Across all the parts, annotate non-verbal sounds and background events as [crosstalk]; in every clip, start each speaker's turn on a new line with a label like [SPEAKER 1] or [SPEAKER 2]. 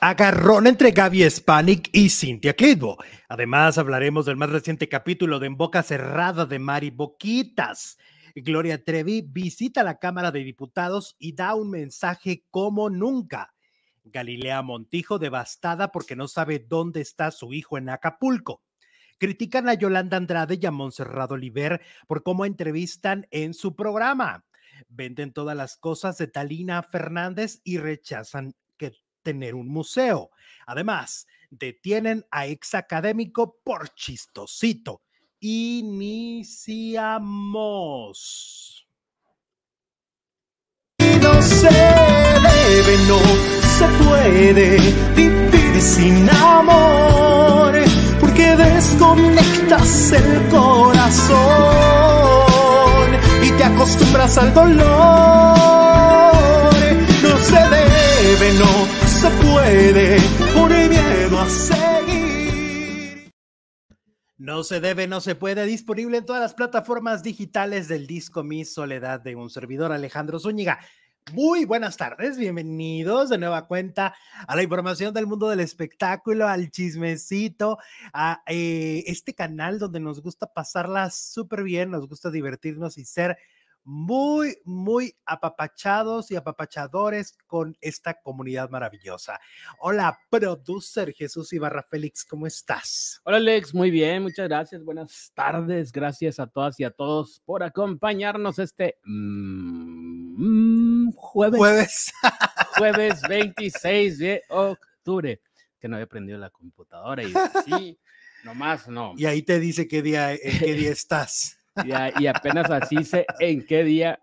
[SPEAKER 1] Agarrón entre Gaby Spanik y Cynthia Clitbo. Además, hablaremos del más reciente capítulo de En Boca Cerrada de Mari Boquitas. Gloria Trevi visita la Cámara de Diputados y da un mensaje como nunca. Galilea Montijo devastada porque no sabe dónde está su hijo en Acapulco. Critican a Yolanda Andrade y a Monserrado Oliver por cómo entrevistan en su programa. Venden todas las cosas de Talina Fernández y rechazan tener un museo. Además, detienen a ex académico por chistosito. Iniciamos.
[SPEAKER 2] No se debe, no se puede vivir sin amor, porque desconectas el corazón y te acostumbras al dolor. No se debe, no se puede, por miedo a seguir.
[SPEAKER 1] No se debe, no se puede. Disponible en todas las plataformas digitales del disco Mi Soledad de un servidor Alejandro Zúñiga. Muy buenas tardes, bienvenidos de nueva cuenta a la información del mundo del espectáculo, al chismecito, a eh, este canal donde nos gusta pasarla súper bien, nos gusta divertirnos y ser muy, muy apapachados y apapachadores con esta comunidad maravillosa. Hola, producer Jesús Ibarra Félix, ¿cómo estás?
[SPEAKER 3] Hola Alex, muy bien, muchas gracias, buenas tardes, gracias a todas y a todos por acompañarnos este mm, jueves,
[SPEAKER 1] Jueves.
[SPEAKER 3] jueves [laughs] 26 de octubre, que no había prendido la computadora y sí, [laughs] nomás no.
[SPEAKER 1] Y ahí te dice qué día, en qué día [laughs] estás.
[SPEAKER 3] Y, a- y apenas así sé en qué día,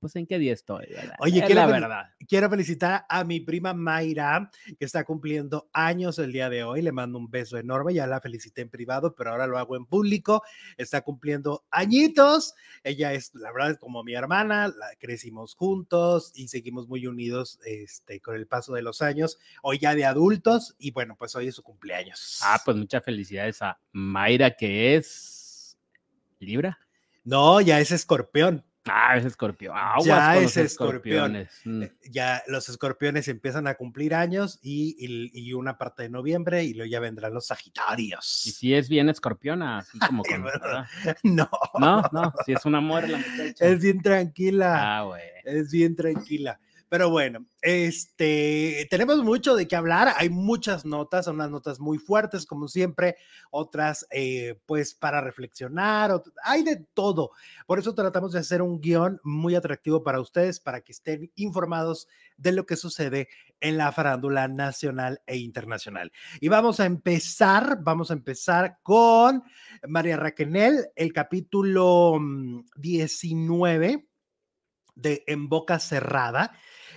[SPEAKER 3] pues en qué día estoy. ¿verdad?
[SPEAKER 1] Oye,
[SPEAKER 3] Es
[SPEAKER 1] quiero
[SPEAKER 3] la verdad.
[SPEAKER 1] Quiero felicitar a mi prima Mayra, que está cumpliendo años el día de hoy. Le mando un beso enorme. Ya la felicité en privado, pero ahora lo hago en público. Está cumpliendo añitos. Ella es, la verdad, es como mi hermana. La, crecimos juntos y seguimos muy unidos este, con el paso de los años. Hoy ya de adultos. Y bueno, pues hoy es su cumpleaños.
[SPEAKER 3] Ah, pues muchas felicidades a Mayra, que es Libra.
[SPEAKER 1] No, ya es escorpión.
[SPEAKER 3] Ah, es escorpión. Aguas
[SPEAKER 1] Ya
[SPEAKER 3] con
[SPEAKER 1] es
[SPEAKER 3] los
[SPEAKER 1] escorpión.
[SPEAKER 3] Mm.
[SPEAKER 1] Eh, Ya los escorpiones empiezan a cumplir años y, y- y una parte de noviembre y luego ya vendrán los
[SPEAKER 3] Y
[SPEAKER 1] sagitarios.
[SPEAKER 3] si es bien escorpiona, así [laughs] como con. [laughs]
[SPEAKER 1] No,
[SPEAKER 3] No, no, si es un amor la muchacha.
[SPEAKER 1] es bien tranquila.
[SPEAKER 3] Ah, güey.
[SPEAKER 1] Es bien tranquila. Pero bueno, este, tenemos mucho de qué hablar. Hay muchas notas, son unas notas muy fuertes, como siempre, otras, eh, pues, para reflexionar. hay de todo. Por eso tratamos de hacer un guion muy atractivo para ustedes, para que estén informados de lo que sucede en la farándula nacional e internacional. Y vamos a empezar, vamos a empezar con María Raquenel, el capítulo mm, 19 de En Boca Cerrada.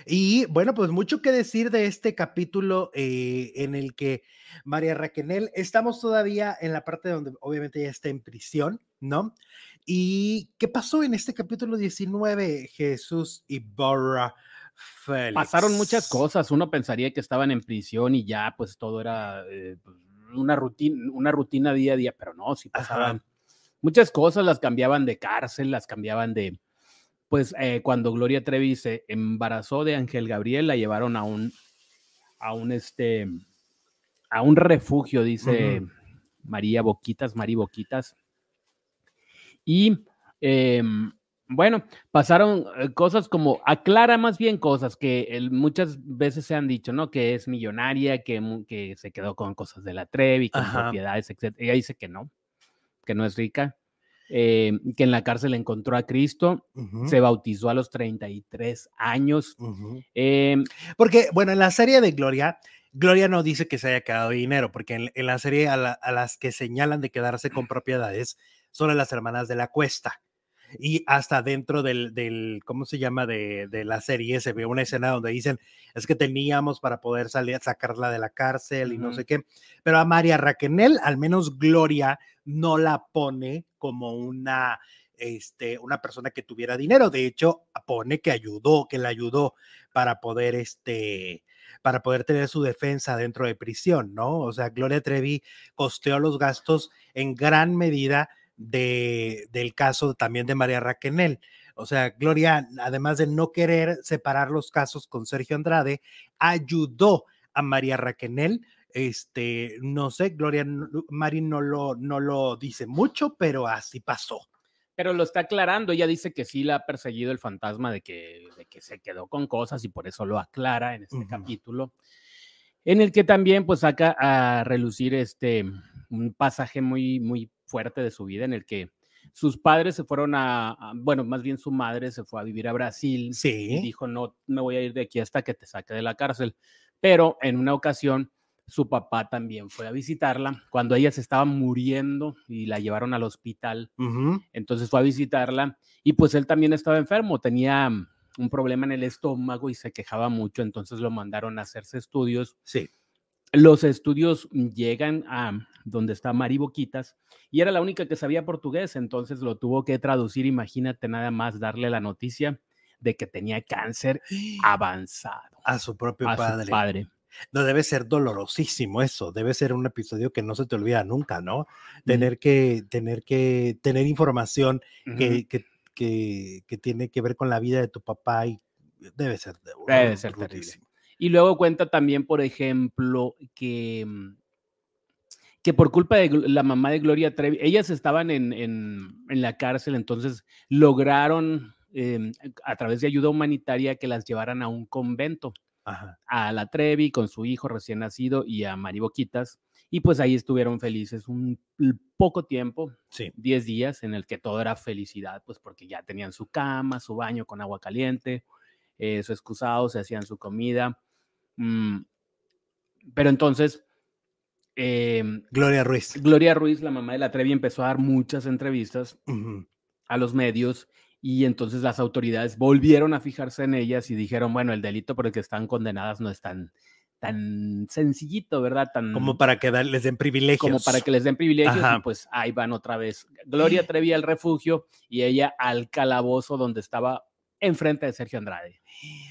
[SPEAKER 1] Y bueno, pues mucho que decir de este capítulo eh, en el que María Raquenel, estamos todavía en la parte donde obviamente ella está en prisión, ¿no? ¿Y qué pasó en este capítulo 19, Jesús y Barra Félix?
[SPEAKER 3] Pasaron muchas cosas. Uno pensaría que estaban en prisión y ya, pues todo era eh, pues, una rutina, una rutina día a día, pero no, sí
[SPEAKER 1] Ajá.
[SPEAKER 3] pasaban muchas cosas, las cambiaban de cárcel, las cambiaban de, pues eh, cuando Gloria Trevi se embarazó de Ángel Gabriel, la llevaron a un, a un este, a un refugio, dice. María Boquitas, Mari Boquitas. Y em, bueno, pasaron eh, cosas como, aclara más bien cosas que el- muchas veces se han dicho, ¿no? Que es millonaria, que, que se quedó con cosas de la Trevi, con
[SPEAKER 1] Ajá.
[SPEAKER 3] propiedades, etc. Ella dice que no, que no es rica, eh, que en la cárcel encontró a Cristo, se bautizó a los 33 años. em,
[SPEAKER 1] Porque, bueno, en la serie de Gloria, Gloria no dice que se haya quedado dinero, porque en, en la serie a, la- a las que señalan de quedarse con propiedades son a las hermanas de la cuesta. Y hasta dentro del, del ¿cómo se llama? De, de la serie se ve una escena donde dicen, es que teníamos para poder salir, sacarla de la cárcel y no sé qué. Pero a María Raquenel, al menos Gloria, no la pone como una, este, una persona que tuviera dinero. De hecho, pone que ayudó, que la ayudó para poder, este, para poder tener su defensa dentro de prisión, ¿no? O sea, Gloria Trevi costeó los gastos en gran medida de, del caso también de María Raquenel. O sea, Gloria, además de no querer separar los casos con Sergio Andrade, ayudó a María Raquenel. Este, no sé, Gloria Mari no lo, no lo dice mucho, pero así pasó.
[SPEAKER 3] Pero lo está aclarando. Ella dice que sí la ha perseguido el fantasma de que, de que se quedó con cosas y por eso lo aclara en este capítulo. En el que también pues saca a relucir este un pasaje muy, muy fuerte de su vida en el que sus padres se fueron a, a- bueno, más bien su madre se fue a vivir a Brasil y
[SPEAKER 1] Sí.
[SPEAKER 3] dijo, no me voy a ir de aquí hasta que te saque de la cárcel. Pero en una ocasión su papá también fue a visitarla cuando ella se estaba muriendo y la llevaron al hospital. Entonces fue a visitarla y pues él también estaba enfermo, tenía mm, un problema en el estómago y se quejaba mucho, entonces lo mandaron a hacerse estudios.
[SPEAKER 1] Sí.
[SPEAKER 3] Los estudios llegan a donde está Mari Boquitas y era la única que sabía portugués, entonces lo tuvo que traducir, imagínate nada más darle la noticia de que tenía cáncer [gasps] avanzado
[SPEAKER 1] A su propio
[SPEAKER 3] a
[SPEAKER 1] padre.
[SPEAKER 3] su padre.
[SPEAKER 1] No debe ser dolorosísimo eso, debe ser un episodio que no se te olvida nunca, ¿no? Tener que, tener que, tener información que, que, que, que tiene que ver con la vida de tu papá y debe ser, de-
[SPEAKER 3] Debe ser terrible. Y luego cuenta también, por ejemplo, que, mm, que por culpa de la mamá de Gloria Trevi, ellas estaban en, en- en la cárcel, entonces lograron eh, a través de ayuda humanitaria que las llevaran a un convento,
[SPEAKER 1] Ajá.
[SPEAKER 3] a la Trevi con su hijo recién nacido y a Mari Boquitas, y pues ahí estuvieron felices un poco tiempo,
[SPEAKER 1] Sí.
[SPEAKER 3] 10 días en el que todo era felicidad, pues porque ya tenían su cama, su baño con agua caliente, eh, su excusado, se hacían su comida. mm, pero entonces, em,
[SPEAKER 1] Gloria Ruiz.
[SPEAKER 3] Gloria Ruiz, la mamá de la Trevi, empezó a dar muchas entrevistas a los medios y entonces las autoridades volvieron a fijarse en ellas y dijeron, bueno, el delito por el que están condenadas no es tan, tan sencillito, ¿verdad? Tan,
[SPEAKER 1] Como para que les den privilegios.
[SPEAKER 3] como para que les den privilegios
[SPEAKER 1] Ajá.
[SPEAKER 3] y pues ahí van otra vez. Gloria Trevi al refugio y ella al calabozo donde estaba enfrente de Sergio Andrade.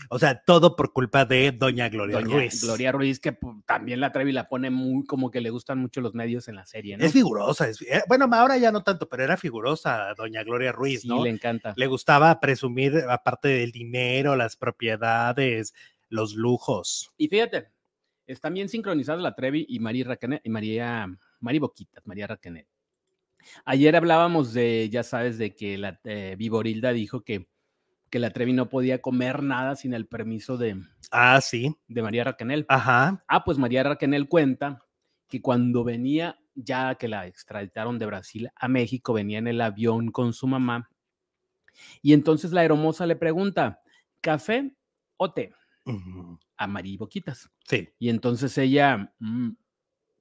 [SPEAKER 1] O sea, todo por culpa de Doña Gloria
[SPEAKER 3] Doña
[SPEAKER 1] Ruiz.
[SPEAKER 3] Gloria Ruiz, que también la Trevi la pone muy, como que le gustan mucho los medios en la serie, ¿no?
[SPEAKER 1] Es figurosa. es- eh, bueno, ahora ya no tanto, pero era figurosa Doña Gloria Ruiz,
[SPEAKER 3] sí,
[SPEAKER 1] ¿no?
[SPEAKER 3] le encanta.
[SPEAKER 1] Le gustaba presumir, aparte del dinero, las propiedades, los lujos.
[SPEAKER 3] Y fíjate, están bien sincronizadas la Trevi y María Raquenet, y María, María Boquitas, María Raquenet. Ayer hablábamos de, ya sabes, de que la eh, Viborilda dijo que, que la Trevi no podía comer nada sin el permiso de,
[SPEAKER 1] Ah, sí.
[SPEAKER 3] de María Raquenel.
[SPEAKER 1] Ajá.
[SPEAKER 3] Ah, pues María Raquenel cuenta que cuando venía, ya que la extraditaron de Brasil a México, venía en el avión con su mamá. Y entonces la hermosa le pregunta, ¿café o té? A María Boquitas.
[SPEAKER 1] Sí.
[SPEAKER 3] Y entonces ella, mm,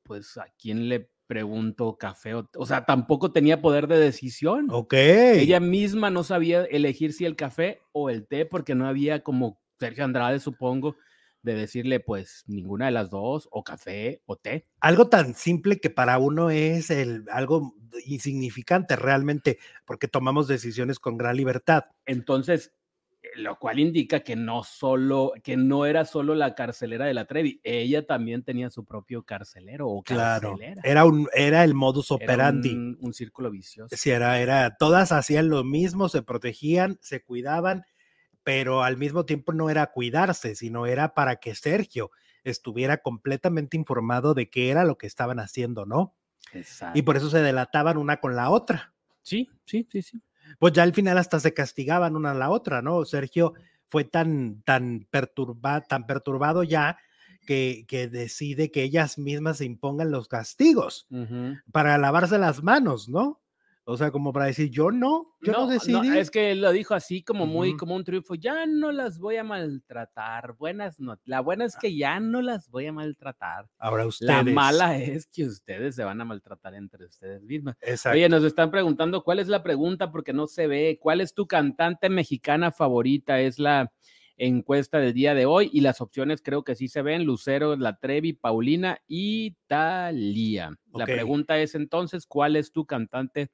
[SPEAKER 3] pues, ¿a quién le pregunto café? O, o sea, tampoco tenía poder de decisión.
[SPEAKER 1] Ok.
[SPEAKER 3] Ella misma no sabía elegir si el café o el té, porque no había como Sergio Andrade, supongo, de decirle, pues, ninguna de las dos, o café o té.
[SPEAKER 1] Algo tan simple que para uno es el, algo insignificante realmente, porque tomamos decisiones con gran libertad.
[SPEAKER 3] Entonces, lo cual indica que no solo, que no era solo la carcelera de la Trevi, ella también tenía su propio carcelero o
[SPEAKER 1] Claro.
[SPEAKER 3] carcelera.
[SPEAKER 1] Era un, era el modus
[SPEAKER 3] Era
[SPEAKER 1] operandi.
[SPEAKER 3] un, un círculo vicioso.
[SPEAKER 1] Sí, era, era, todas hacían lo mismo, se protegían, se cuidaban, pero al mismo tiempo no era cuidarse, sino era para que Sergio estuviera completamente informado de qué era lo que estaban haciendo, ¿no?
[SPEAKER 3] Exacto.
[SPEAKER 1] Y por eso se delataban una con la otra.
[SPEAKER 3] Sí, sí, sí, sí.
[SPEAKER 1] Pues ya al final hasta se castigaban una a la otra, ¿no? Sergio fue tan, tan, perturba, tan perturbado ya que, que decide que ellas mismas se impongan los castigos para lavarse las manos, ¿no? O sea, como para decir, yo no, yo no, decidí.
[SPEAKER 3] es que lo dijo así como muy como un triunfo. Ya no las voy a maltratar. Buenas no. La buena es que ya no las voy a maltratar.
[SPEAKER 1] Ahora ustedes.
[SPEAKER 3] La mala es que ustedes se van a maltratar entre ustedes mismas.
[SPEAKER 1] Exacto.
[SPEAKER 3] Oye, nos están preguntando cuál es la pregunta porque no se ve. ¿Cuál es tu cantante mexicana favorita? Es la encuesta del día de hoy y las opciones creo que sí se ven. Lucero, La Trevi, Paulina y Talía. La pregunta es entonces, ¿cuál es tu cantante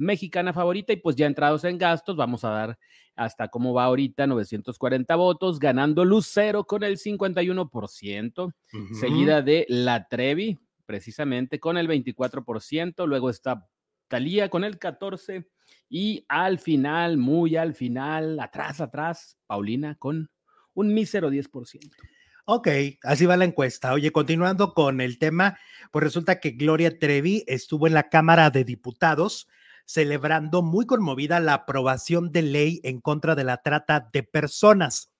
[SPEAKER 3] mexicana favorita? Y pues ya entrados en gastos, vamos a dar hasta cómo va ahorita, 940 votos, ganando Lucero con el 51%,
[SPEAKER 1] Ujú.
[SPEAKER 3] seguida de La Trevi, precisamente con el 24%, luego está Talía con el 14% y al final, muy al final, atrás, atrás, Paulina con un mísero 10%.
[SPEAKER 1] Ok, así va la encuesta. Oye, continuando con el tema, pues resulta que Gloria Trevi estuvo en la Cámara de Diputados celebrando muy conmovida la aprobación de ley en contra de la trata de personas.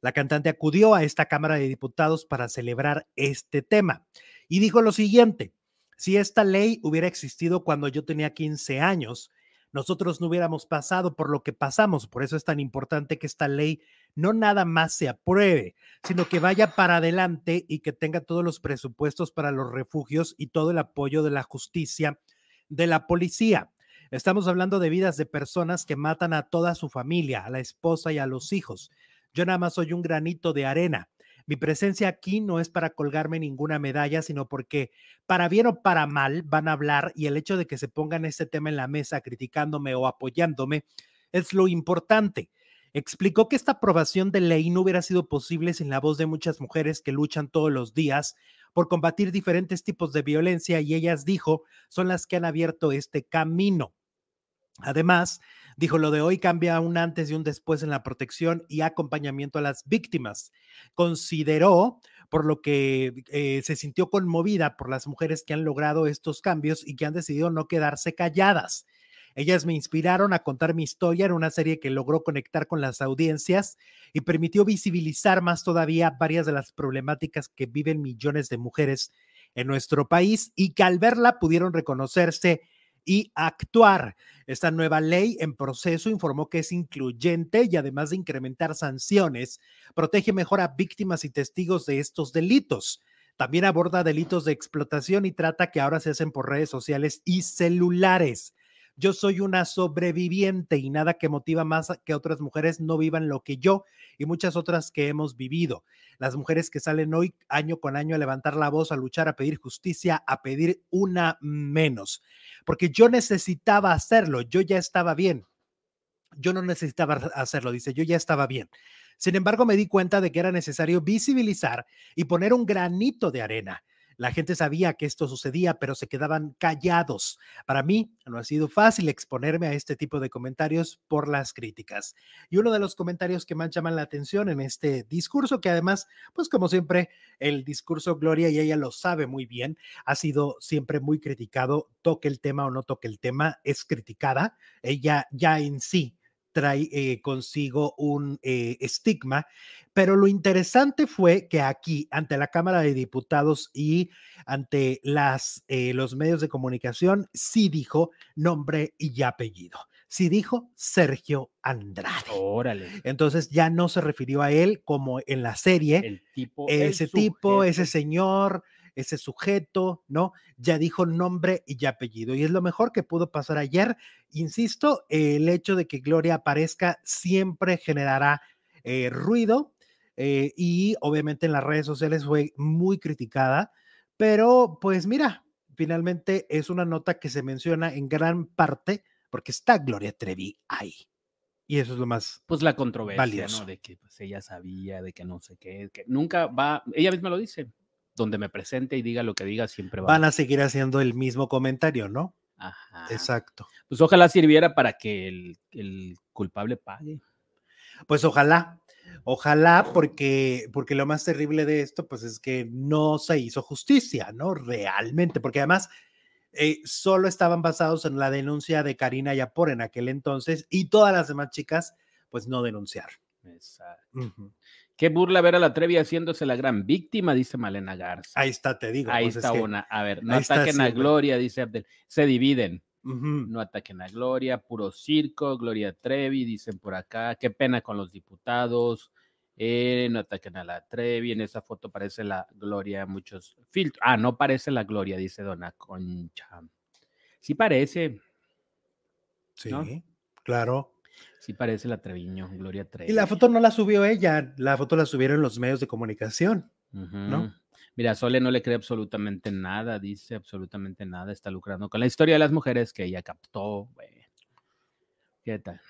[SPEAKER 1] La cantante acudió a esta Cámara de Diputados para celebrar este tema y dijo lo siguiente, si esta ley hubiera existido cuando yo tenía 15 años, nosotros no hubiéramos pasado por lo que pasamos. Por eso es tan importante que esta ley no nada más se apruebe, sino que vaya para adelante y que tenga todos los presupuestos para los refugios y todo el apoyo de la justicia, de la policía. Estamos hablando de vidas de personas que matan a toda su familia, a la esposa y a los hijos. Yo nada más soy un granito de arena. Mi presencia aquí no es para colgarme ninguna medalla, sino porque para bien o para mal van a hablar y el hecho de que se pongan este tema en la mesa criticándome o apoyándome es lo importante. Explicó que esta aprobación de ley no hubiera sido posible sin la voz de muchas mujeres que luchan todos los días por combatir diferentes tipos de violencia y ellas dijo son las que han abierto este camino. Además, dijo, lo de hoy cambia un antes y un después en la protección y acompañamiento a las víctimas. Consideró, por lo que eh, se sintió conmovida por las mujeres que han logrado estos cambios y que han decidido no quedarse calladas. Ellas me inspiraron a contar mi historia en una serie que logró conectar con las audiencias y permitió visibilizar más todavía varias de las problemáticas que viven millones de mujeres en nuestro país y que al verla pudieron reconocerse y actuar. Esta nueva ley en proceso informó que es incluyente y además de incrementar sanciones, protege mejor a víctimas y testigos de estos delitos. También aborda delitos de explotación y trata que ahora se hacen por redes sociales y celulares. Yo soy una sobreviviente y nada que motiva más que otras mujeres no vivan lo que yo y muchas otras que hemos vivido. Las mujeres que salen hoy año con año a levantar la voz, a luchar, a pedir justicia, a pedir una menos. Porque yo necesitaba hacerlo, yo ya estaba bien. Yo no necesitaba hacerlo, dice, yo ya estaba bien. Sin embargo, me di cuenta de que era necesario visibilizar y poner un granito de arena la gente sabía que esto sucedía, pero se quedaban callados. Para mí no ha sido fácil exponerme a este tipo de comentarios por las críticas. Y uno de los comentarios que más llaman la atención en este discurso, que además, pues como siempre, el discurso Gloria, y ella lo sabe muy bien, ha sido siempre muy criticado, toque el tema o no toque el tema, es criticada. Ella ya en sí trae eh, consigo un eh, estigma, pero lo interesante fue que aquí, ante la Cámara de Diputados y ante las, eh, los medios de comunicación, sí dijo nombre y apellido. Sí dijo Sergio Andrade.
[SPEAKER 3] Órale.
[SPEAKER 1] Entonces ya no se refirió a él como en la serie.
[SPEAKER 3] El tipo.
[SPEAKER 1] ese tipo, ese señor, ese sujeto, ¿no? Ya dijo nombre y apellido. Y es lo mejor que pudo pasar ayer. Insisto, el hecho de que Gloria aparezca siempre generará eh, ruido eh, y obviamente en las redes sociales fue muy criticada, pero pues mira, finalmente es una nota que se menciona en gran parte porque está Gloria Trevi ahí. Y eso es lo más.
[SPEAKER 3] Pues la controversia, ¿no? De que pues, ella sabía, de que no sé qué, que nunca va, ella misma lo dice, donde me presente y diga lo que diga, siempre va.
[SPEAKER 1] Van a seguir haciendo el mismo comentario, ¿no?
[SPEAKER 3] Ajá.
[SPEAKER 1] Exacto.
[SPEAKER 3] Pues ojalá sirviera para que el, el culpable pague.
[SPEAKER 1] Pues ojalá, ojalá, porque, porque lo más terrible de esto, pues es que no se hizo justicia, ¿no? Realmente, porque además eh, solo estaban basados en la denuncia de Karina Yapor en aquel entonces y todas las demás chicas, pues no denunciaron.
[SPEAKER 3] Exacto. Qué burla ver a la Trevi haciéndose la gran víctima, dice Malena Garza.
[SPEAKER 1] Ahí está, te digo.
[SPEAKER 3] Ahí
[SPEAKER 1] pues es
[SPEAKER 3] está una. A ver, no ataquen a. Gloria, dice Abdel. Se dividen. No ataquen a Gloria, puro circo, Gloria Trevi, dicen por acá. Qué pena con los diputados. eh, no ataquen a la Trevi. En esa foto parece la Gloria, muchos filtros. Ah, no parece la Gloria, dice Dona Concha. Sí parece,
[SPEAKER 1] Sí,
[SPEAKER 3] ¿no?
[SPEAKER 1] claro.
[SPEAKER 3] Sí parece la Treviño, Gloria Trevi.
[SPEAKER 1] Y la foto no la subió ella, la foto la subieron los medios de comunicación. ¿no?
[SPEAKER 3] Mira, Sole no le cree absolutamente nada, dice absolutamente nada, está lucrando con la historia de las mujeres que ella captó. ¿Qué tal?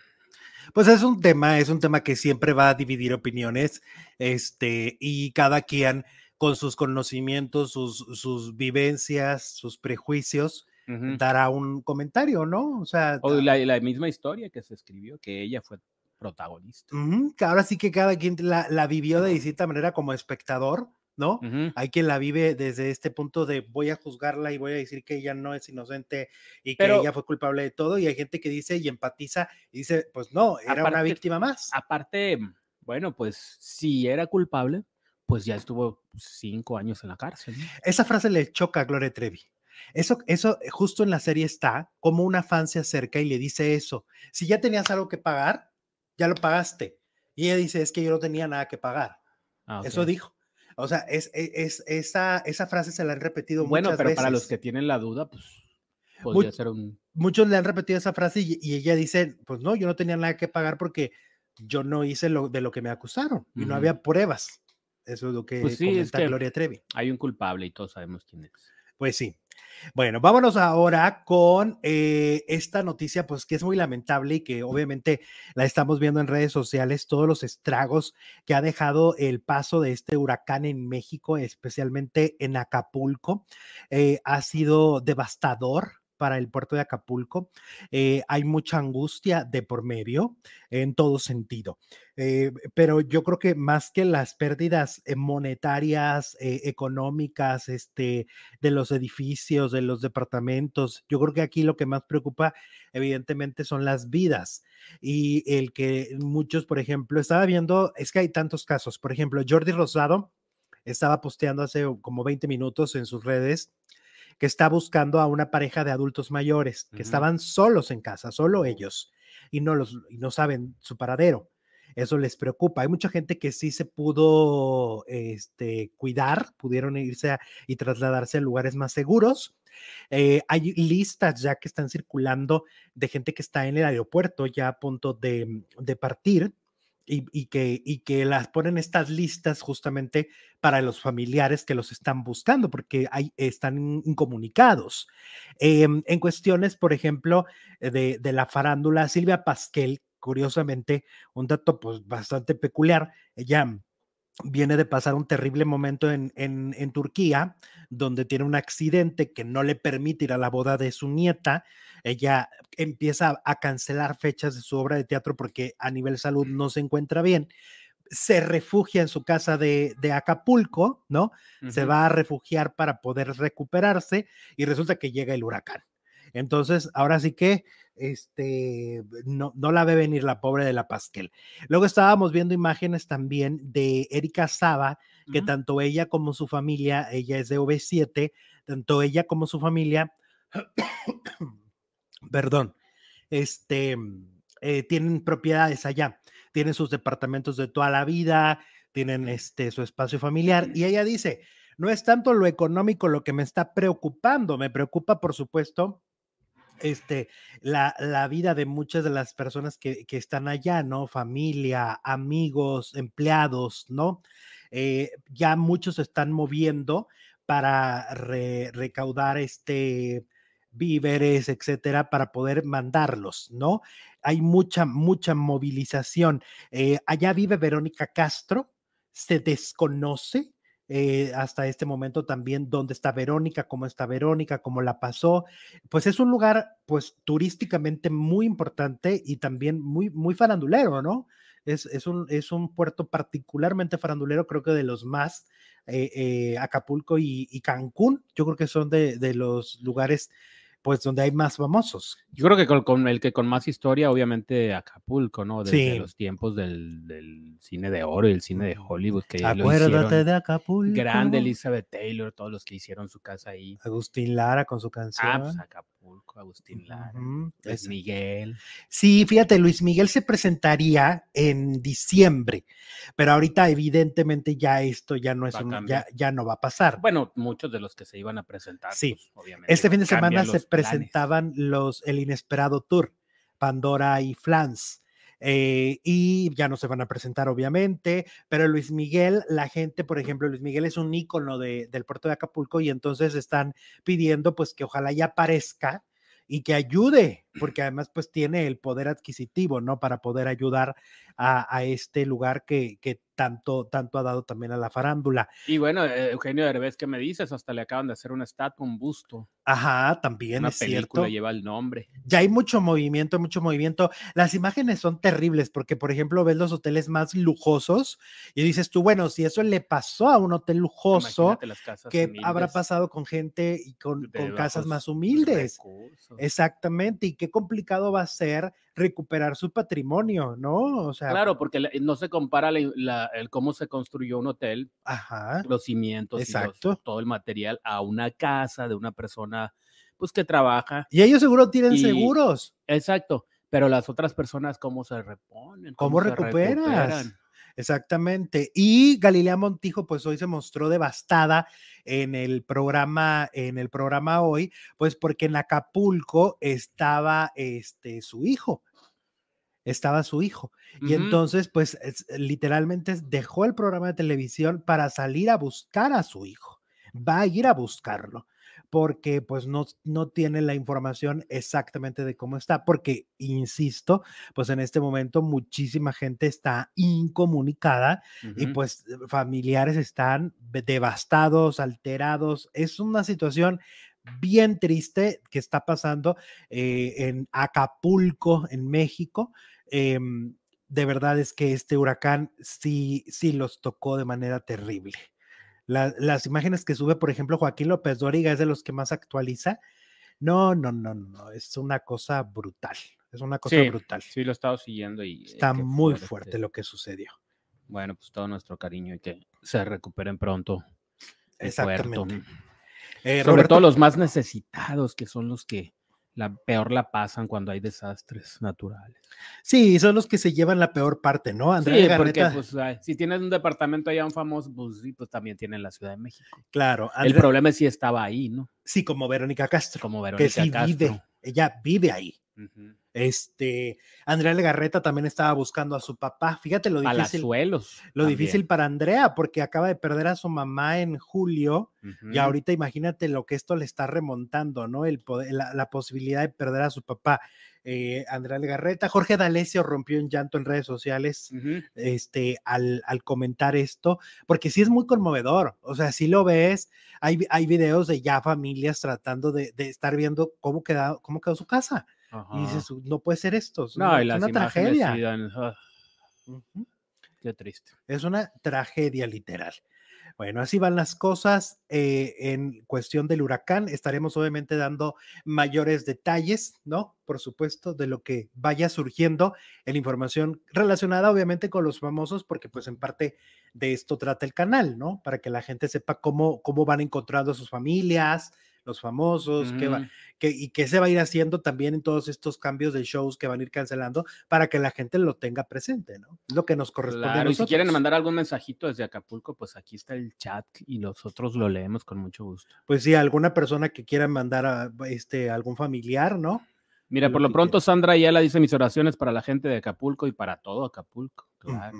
[SPEAKER 1] Pues es un tema, es un tema que siempre va a dividir opiniones, este, y cada quien con sus conocimientos, sus, sus vivencias, sus prejuicios,
[SPEAKER 3] Ujú.
[SPEAKER 1] dará un comentario, ¿no? O sea,
[SPEAKER 3] O la, la misma historia que se escribió, que ella fue protagonista.
[SPEAKER 1] Ujú, que ahora sí que cada quien la, la vivió de distinta manera como espectador, ¿no?
[SPEAKER 3] Ujú.
[SPEAKER 1] Hay quien la vive desde este punto de voy a juzgarla y voy a decir que ella no es inocente y que
[SPEAKER 3] Pero-
[SPEAKER 1] ella fue culpable de todo. Y hay gente que dice y empatiza y dice, pues no, era una
[SPEAKER 3] Aparte-
[SPEAKER 1] víctima más.
[SPEAKER 3] Aparte, bueno, pues si era culpable, pues ya estuvo cinco años en la cárcel.
[SPEAKER 1] Esa frase le choca a Gloria Trevi. Eso, eso eh, justo en la serie está, como una fan se acerca y le dice eso. Si ya tenías algo que pagar, ya lo pagaste. Y ella dice, es que yo no tenía nada que pagar.
[SPEAKER 3] Ah,
[SPEAKER 1] Eso
[SPEAKER 3] ok.
[SPEAKER 1] dijo. O sea, es, es, es- esa, esa frase se la han repetido
[SPEAKER 3] Bueno,
[SPEAKER 1] muchas
[SPEAKER 3] pero para los
[SPEAKER 1] veces.
[SPEAKER 3] que tienen la duda, pues podría
[SPEAKER 1] Much-
[SPEAKER 3] ser un...
[SPEAKER 1] Muchos le han repetido esa frase y, y ella dice, pues no, yo no tenía nada que pagar porque yo no hice lo de lo que me acusaron y no
[SPEAKER 3] Ujú.
[SPEAKER 1] había pruebas. Eso es lo que
[SPEAKER 3] Pues sí, es
[SPEAKER 1] comenta
[SPEAKER 3] que-
[SPEAKER 1] Gloria Trevi.
[SPEAKER 3] Hay un culpable y todos sabemos quién es.
[SPEAKER 1] Pues sí. Bueno, vámonos ahora con eh, esta noticia, pues que es muy lamentable y que obviamente la estamos viendo en redes sociales, todos los estragos que ha dejado el paso de este huracán en México, especialmente en Acapulco. Eh, ha sido devastador para el puerto de Acapulco. Eh, hay mucha angustia de por medio en todo sentido. Eh, pero yo creo que más que las pérdidas eh, monetarias, eh, económicas, este, de los edificios, de los departamentos. Yo creo que aquí lo que más preocupa, evidentemente, son las vidas. Y el que muchos, por ejemplo, estaba viendo, es que hay tantos casos. Por ejemplo, Jordi Rosado estaba posteando hace como 20 minutos en sus redes que está buscando a una pareja de adultos mayores que estaban solos en casa, solo ellos, y no, los, y no saben su paradero. Eso les preocupa. Hay mucha gente que sí se pudo este, cuidar, pudieron irse a- y trasladarse a lugares más seguros. Eh, hay listas ya que están circulando de gente que está en el aeropuerto ya a punto de, de partir y, que, y que las ponen estas listas justamente para los familiares que los están buscando porque hay, están in- incomunicados. Em, en cuestiones, por ejemplo, de, de la farándula, Silvia Pasquel, curiosamente, un dato pues bastante peculiar, ella viene de pasar un terrible momento en, en, en Turquía, donde tiene un accidente que no le permite ir a la boda de su nieta. Ella empieza a cancelar fechas de su obra de teatro porque a nivel salud no se encuentra bien. Se refugia en su casa de, de Acapulco, ¿no? Se va a refugiar para poder recuperarse y resulta que llega el huracán. Entonces, ahora sí que este, no, no la ve venir la pobre de la Pasquel. Luego estábamos viendo imágenes también de Erika Saba, que tanto ella como su familia, ella es de OV7, tanto ella como su familia, [coughs] perdón, este, eh, tienen propiedades allá, tienen sus departamentos de toda la vida, tienen este, su espacio familiar, y ella dice, no es tanto lo económico lo que me está preocupando, me preocupa, por supuesto, este, la, la vida de muchas de las personas que, que están allá, ¿no? Familia, amigos, empleados, ¿no? Eh, ya muchos se están moviendo para re- recaudar este víveres, etcétera, para poder mandarlos, ¿no? Hay mucha, mucha movilización. Eh, allá vive Verónica Castro, se desconoce eh, hasta este momento también dónde está Verónica, cómo está Verónica, cómo la pasó. Pues es un lugar, pues turísticamente muy importante y también muy, muy farandulero, ¿no? Es, es, un, es un puerto particularmente farandulero, creo que de los más, eh, eh, Acapulco y, y, Cancún, yo creo que son de, de los lugares pues donde hay más famosos.
[SPEAKER 3] Yo creo que con, con, el que con más historia, obviamente Acapulco, ¿no? Desde
[SPEAKER 1] Sí.
[SPEAKER 3] los tiempos del, del cine de oro y el cine de Hollywood que
[SPEAKER 1] Acuérdate de Acapulco.
[SPEAKER 3] Grande Elizabeth Taylor, todos los que hicieron su casa ahí.
[SPEAKER 1] Agustín Lara con su canción.
[SPEAKER 3] Ah, pues Acapulco, Agustín Lara, Luis
[SPEAKER 1] es-
[SPEAKER 3] Miguel.
[SPEAKER 1] Sí, fíjate, Luis Miguel se presentaría en diciembre, pero ahorita evidentemente ya esto ya no es un- ya, ya no va a pasar.
[SPEAKER 3] Bueno, muchos de los que se iban a presentar.
[SPEAKER 1] Sí.
[SPEAKER 3] pues, obviamente.
[SPEAKER 1] Este fin de semana se. Presentaban los El Inesperado Tour, Pandora y Flans. eh, y ya no se van a presentar, obviamente, pero Luis Miguel, la gente, por ejemplo, Luis Miguel es un ícono de- del puerto de Acapulco y entonces están pidiendo pues que ojalá ya aparezca y que ayude porque además pues tiene el poder adquisitivo, ¿no? Para poder ayudar a, a este lugar que, que tanto, tanto ha dado también a la farándula.
[SPEAKER 3] Y bueno, eh, Eugenio Derbez, ¿qué me dices? Hasta le acaban de hacer una estatua, un busto.
[SPEAKER 1] Ajá, también
[SPEAKER 3] Una
[SPEAKER 1] es
[SPEAKER 3] película
[SPEAKER 1] cierto.
[SPEAKER 3] lleva el nombre.
[SPEAKER 1] Ya hay mucho movimiento, mucho movimiento. Las imágenes son terribles porque, por ejemplo, ves los hoteles más lujosos y dices tú, bueno, si eso le pasó a un hotel lujoso, ¿qué habrá pasado con gente y con, con casas más humildes?
[SPEAKER 3] recursos.
[SPEAKER 1] Exactamente, y qué complicado va a ser recuperar su patrimonio, ¿no? O sea,
[SPEAKER 3] Claro, porque no se compara la- la- el cómo se construyó un hotel,
[SPEAKER 1] ajá,
[SPEAKER 3] los cimientos, y los- todo el material a una casa de una persona, pues que trabaja.
[SPEAKER 1] y ellos seguro tienen
[SPEAKER 3] Y-
[SPEAKER 1] seguros.
[SPEAKER 3] Exacto. Pero las otras personas, ¿cómo se reponen?
[SPEAKER 1] ¿Cómo
[SPEAKER 3] se
[SPEAKER 1] recuperas?
[SPEAKER 3] recuperan?
[SPEAKER 1] Exactamente. Y Galilea Montijo, pues hoy se mostró devastada en el programa, en el programa hoy, pues porque en Acapulco estaba este su hijo. Estaba su hijo. Y entonces, pues es- literalmente dejó el programa de televisión para salir a buscar a su hijo. Va a ir a buscarlo porque pues no, no tiene la información exactamente de cómo está, porque, insisto, pues en este momento muchísima gente está incomunicada y pues familiares están devastados, alterados. Es una situación bien triste que está pasando eh, en Acapulco, en México. Em, de verdad es que este huracán sí, sí los tocó de manera terrible. La- las imágenes que sube, por ejemplo, Joaquín López Dóriga es de los que más actualiza. No, no, no, no, es una cosa brutal. Es una cosa
[SPEAKER 3] Sí,
[SPEAKER 1] brutal.
[SPEAKER 3] Sí, lo he estado siguiendo y eh,
[SPEAKER 1] Está muy fuerte lo que sucedió.
[SPEAKER 3] Bueno, pues todo nuestro cariño y que se recuperen pronto.
[SPEAKER 1] Exactamente. Eh,
[SPEAKER 3] Sobre
[SPEAKER 1] Roberto-
[SPEAKER 3] todo los más necesitados, que son los que la peor la pasan cuando hay desastres naturales.
[SPEAKER 1] Sí, son los que se llevan la peor parte, ¿no? Andrea
[SPEAKER 3] Sí, porque pues, ay, si tienes un departamento allá un famoso, pues sí, pues también tiene en la Ciudad de México.
[SPEAKER 1] claro,
[SPEAKER 3] El problema es si estaba ahí, ¿no?
[SPEAKER 1] sí, como Verónica Castro,
[SPEAKER 3] Como
[SPEAKER 1] que
[SPEAKER 3] Verónica
[SPEAKER 1] sí
[SPEAKER 3] Castro.
[SPEAKER 1] vive, ella vive ahí. Este, Andrea Legarreta también estaba buscando a su papá. Fíjate lo difícil,
[SPEAKER 3] Palazuelos.
[SPEAKER 1] lo
[SPEAKER 3] también.
[SPEAKER 1] difícil para Andrea, porque acaba de perder a su mamá en julio y ahorita imagínate lo que esto le está remontando, ¿no? El poder- la, la posibilidad de perder a su papá. Eh, Andrea Legarreta, Jorge D'Alessio rompió en llanto en redes sociales este, al, al comentar esto, porque sí es muy conmovedor, o sea, si lo ves, hay, hay videos de ya familias tratando de, de estar viendo cómo, queda, cómo quedó su casa, y dices, no puede ser esto, es
[SPEAKER 3] No,
[SPEAKER 1] una,
[SPEAKER 3] y
[SPEAKER 1] es
[SPEAKER 3] las
[SPEAKER 1] una
[SPEAKER 3] imágenes
[SPEAKER 1] tragedia,
[SPEAKER 3] sí dan, ah, qué triste.
[SPEAKER 1] es una tragedia literal. Bueno, así van las cosas eh, en cuestión del huracán. Estaremos obviamente dando mayores detalles, ¿no? Por supuesto, de lo que vaya surgiendo en información relacionada obviamente con los famosos, porque pues en parte de esto trata el canal, ¿no? Para que la gente sepa cómo, cómo van encontrando a sus familias, los famosos, qué va- que- y qué se va a ir haciendo también en todos estos cambios de shows que van a ir cancelando para que la gente lo tenga presente, ¿no? Lo que nos corresponde a
[SPEAKER 3] Claro, y si quieren mandar algún mensajito desde Acapulco, pues aquí está el chat y nosotros lo leemos con mucho gusto.
[SPEAKER 1] Pues sí, alguna persona que quiera mandar a este algún familiar, ¿no?
[SPEAKER 3] Mira, por lo
[SPEAKER 1] que
[SPEAKER 3] pronto. Sandra Ayala dice mis oraciones para la gente de Acapulco y para todo Acapulco. Claro.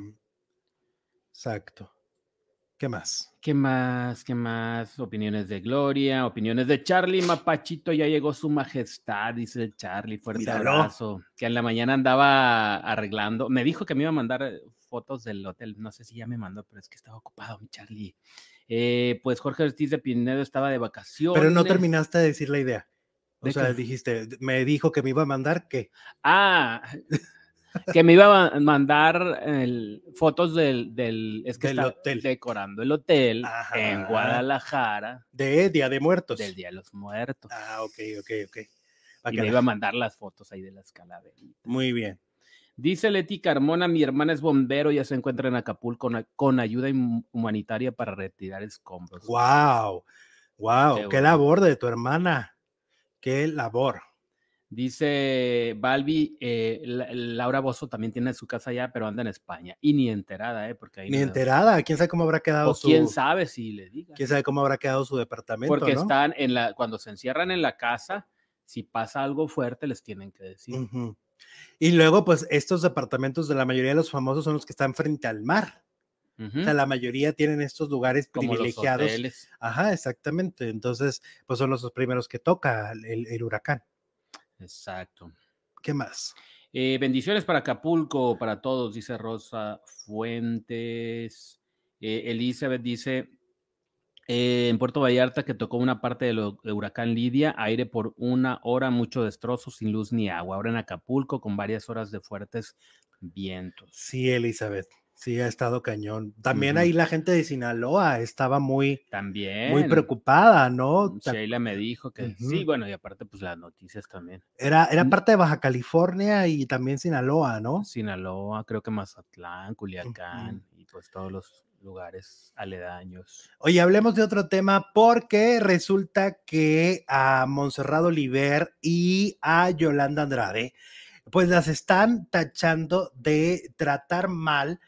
[SPEAKER 1] Exacto. ¿Qué más?
[SPEAKER 3] ¿Qué más? ¿Qué más? Opiniones de Gloria, opiniones de Charlie Mapachito, ya llegó su majestad, dice el Charlie, fuerte
[SPEAKER 1] Míralo.
[SPEAKER 3] abrazo. Que en la mañana andaba arreglando, me dijo que me iba a mandar eh, fotos del hotel, no sé si ya me mandó, pero es que estaba ocupado mi Charlie. Eh, pues Jorge Ortiz de Pinedo estaba de vacaciones.
[SPEAKER 1] Pero no terminaste de decir la idea. O
[SPEAKER 3] ¿De
[SPEAKER 1] sea,
[SPEAKER 3] qué?
[SPEAKER 1] dijiste, me dijo que me iba a mandar qué.
[SPEAKER 3] Ah, que me iba a mandar el- fotos del, del, es que
[SPEAKER 1] Del
[SPEAKER 3] está
[SPEAKER 1] hotel.
[SPEAKER 3] decorando el hotel en. Guadalajara
[SPEAKER 1] De Día de Muertos.
[SPEAKER 3] del Día de los Muertos.
[SPEAKER 1] Ah, ok, ok, ok.
[SPEAKER 3] Y me iba a mandar las fotos ahí de las calaveritas.
[SPEAKER 1] Muy bien.
[SPEAKER 3] Dice Leti Carmona, mi hermana es bombero, ya se encuentra en Acapulco con, con ayuda hum- humanitaria para retirar escombros.
[SPEAKER 1] Wow, wow,
[SPEAKER 3] Qué
[SPEAKER 1] qué,
[SPEAKER 3] bueno.
[SPEAKER 1] labor de tu hermana. Qué labor.
[SPEAKER 3] Dice Balbi, eh, La- Laura Bozo también tiene su casa allá, pero anda en España. Y ni enterada, ¿eh? Porque ahí
[SPEAKER 1] Ni
[SPEAKER 3] no-
[SPEAKER 1] enterada. ¿Quién sabe cómo habrá quedado
[SPEAKER 3] O
[SPEAKER 1] su
[SPEAKER 3] quién sabe si le diga.
[SPEAKER 1] quién sabe cómo habrá quedado su departamento,
[SPEAKER 3] Porque
[SPEAKER 1] ¿no?
[SPEAKER 3] están en la, cuando se encierran en la casa, si pasa algo fuerte, les tienen que decir.
[SPEAKER 1] Y luego, pues, estos departamentos de la mayoría de los famosos son los que están frente al mar. O sea, la mayoría tienen estos lugares
[SPEAKER 3] Como los
[SPEAKER 1] privilegiados.
[SPEAKER 3] hoteles.
[SPEAKER 1] Ajá, exactamente. Entonces, pues son los primeros que toca el, el huracán.
[SPEAKER 3] Exacto.
[SPEAKER 1] ¿Qué más?
[SPEAKER 3] Eh, bendiciones para Acapulco, para todos, dice Rosa Fuentes. Eh, Elizabeth dice, eh, en Puerto Vallarta que tocó una parte del huracán Lidia, aire por una hora, mucho destrozo, sin luz ni agua. Ahora en Acapulco con varias horas de fuertes vientos.
[SPEAKER 1] Sí, Elizabeth. Sí, ha estado cañón. También ahí la gente de Sinaloa estaba muy,
[SPEAKER 3] También.
[SPEAKER 1] muy preocupada, ¿no? Ta-
[SPEAKER 3] Sheila me dijo que sí, bueno, y aparte, pues las noticias también.
[SPEAKER 1] Era, era
[SPEAKER 3] Mm.
[SPEAKER 1] parte de Baja California y también Sinaloa, ¿no?
[SPEAKER 3] Sinaloa, creo que Mazatlán, Culiacán y pues todos los lugares aledaños.
[SPEAKER 1] Oye, hablemos de otro tema porque resulta que a Montserrat Oliver y a Yolanda Andrade, pues las están tachando de tratar mal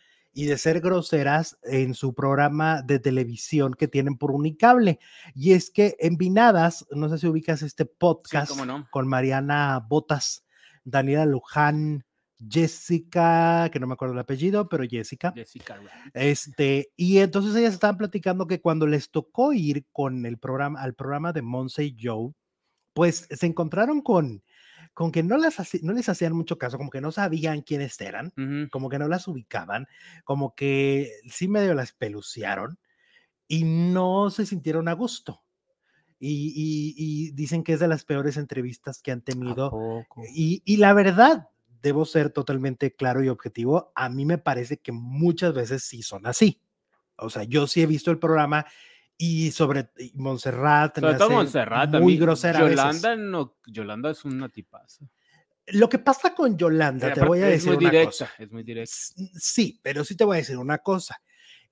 [SPEAKER 1] y de ser groseras en su programa de televisión que tienen por Unicable. Y es que en Vinadas, no sé si ubicas este podcast
[SPEAKER 3] no.
[SPEAKER 1] con Mariana Botas, Daniela Luján, Jessica, que no me acuerdo el apellido, pero Jessica.
[SPEAKER 3] Jessica.
[SPEAKER 1] Este, y entonces ellas estaban platicando que cuando les tocó ir con el programa, al programa de Monse y Joe, pues se encontraron con, con que no, las, no les hacían mucho caso, como que no sabían quiénes eran, como que no las ubicaban, como que sí medio las pelucearon y no se sintieron a gusto. Y, y- y dicen que es de las peores entrevistas que han
[SPEAKER 3] ¿A
[SPEAKER 1] tenido y, y la verdad, debo ser totalmente claro y objetivo, a mí me parece que muchas veces sí son así. O sea, yo sí he visto el programa y sobre y Montserrat.
[SPEAKER 3] Sobre todo Montserrat,
[SPEAKER 1] muy grosera.
[SPEAKER 3] Yolanda no, Yolanda es una tipaza.
[SPEAKER 1] Lo que pasa con Yolanda,
[SPEAKER 3] Y
[SPEAKER 1] te voy a decir
[SPEAKER 3] muy
[SPEAKER 1] una
[SPEAKER 3] directa,
[SPEAKER 1] cosa.
[SPEAKER 3] es muy directa.
[SPEAKER 1] Sí, pero sí te voy a decir una cosa,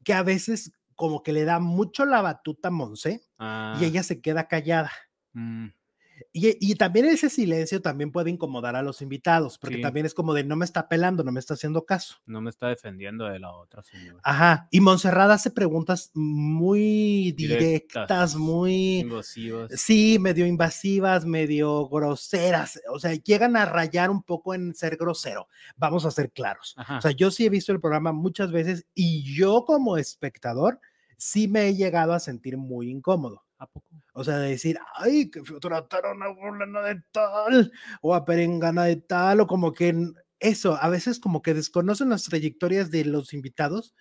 [SPEAKER 1] que a veces como que le da mucho la batuta a Monse
[SPEAKER 3] Ah,
[SPEAKER 1] y ella se queda callada.
[SPEAKER 3] mm,
[SPEAKER 1] Y, y también ese silencio también puede incomodar a los invitados, porque
[SPEAKER 3] Sí.
[SPEAKER 1] también es como de no me está pelando, no me está haciendo caso.
[SPEAKER 3] no me está defendiendo de la otra señora.
[SPEAKER 1] Ajá, y Montserrat hace preguntas muy
[SPEAKER 3] Directas,
[SPEAKER 1] directas, muy,
[SPEAKER 3] Invasivas.
[SPEAKER 1] sí, medio invasivas, medio groseras, o sea, llegan a rayar un poco en ser grosero, vamos a ser claros.
[SPEAKER 3] Ajá.
[SPEAKER 1] O sea, yo sí he visto el programa muchas veces y yo como espectador sí me he llegado a sentir muy incómodo.
[SPEAKER 3] ¿A poco?
[SPEAKER 1] O sea, de decir, ay, que trataron a fulana de tal, o a perengana de tal, o como que eso, a veces como que desconocen las trayectorias de los invitados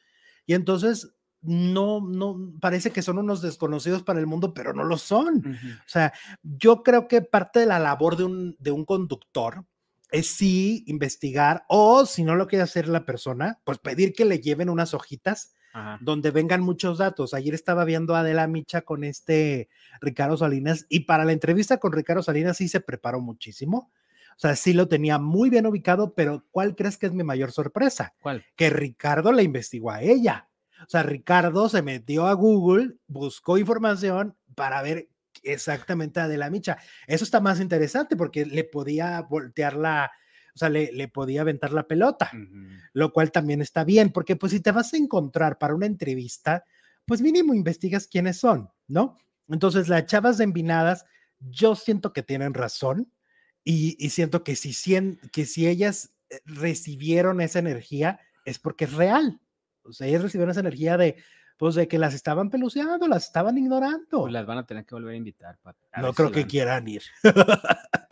[SPEAKER 1] y entonces no, no, parece que son unos desconocidos para el mundo, pero no lo son.
[SPEAKER 3] Ujú.
[SPEAKER 1] O sea, yo creo que parte de la labor de un, de un conductor es sí investigar o si no lo quiere hacer la persona, pues pedir que le lleven unas hojitas
[SPEAKER 3] Ajá.
[SPEAKER 1] donde vengan muchos datos. Ayer estaba viendo a Adela Micha con este Ricardo Salinas y para la entrevista con Ricardo Salinas sí se preparó muchísimo. O sea, sí lo tenía muy bien ubicado, pero ¿cuál crees que es mi mayor sorpresa?
[SPEAKER 3] ¿Cuál?
[SPEAKER 1] Que Ricardo la investigó a ella. O sea, Ricardo se metió a Google, buscó información para ver exactamente a Adela Micha. Eso está más interesante porque le podía voltear la, o sea, le, le podía aventar la pelota lo cual también está bien, porque pues si te vas a encontrar para una entrevista, pues mínimo investigas quiénes son, ¿no? Entonces, las chavas de Envinadas, yo siento que tienen razón y, y siento que si, que si ellas eh, recibieron esa energía es porque es real. O sea, ellas recibieron esa energía de, pues, de que las estaban peluceando, las estaban ignorando.
[SPEAKER 3] Pues las van a tener que volver a invitar. pa- a
[SPEAKER 1] no creo
[SPEAKER 3] si
[SPEAKER 1] que
[SPEAKER 3] van.
[SPEAKER 1] quieran ir. [laughs]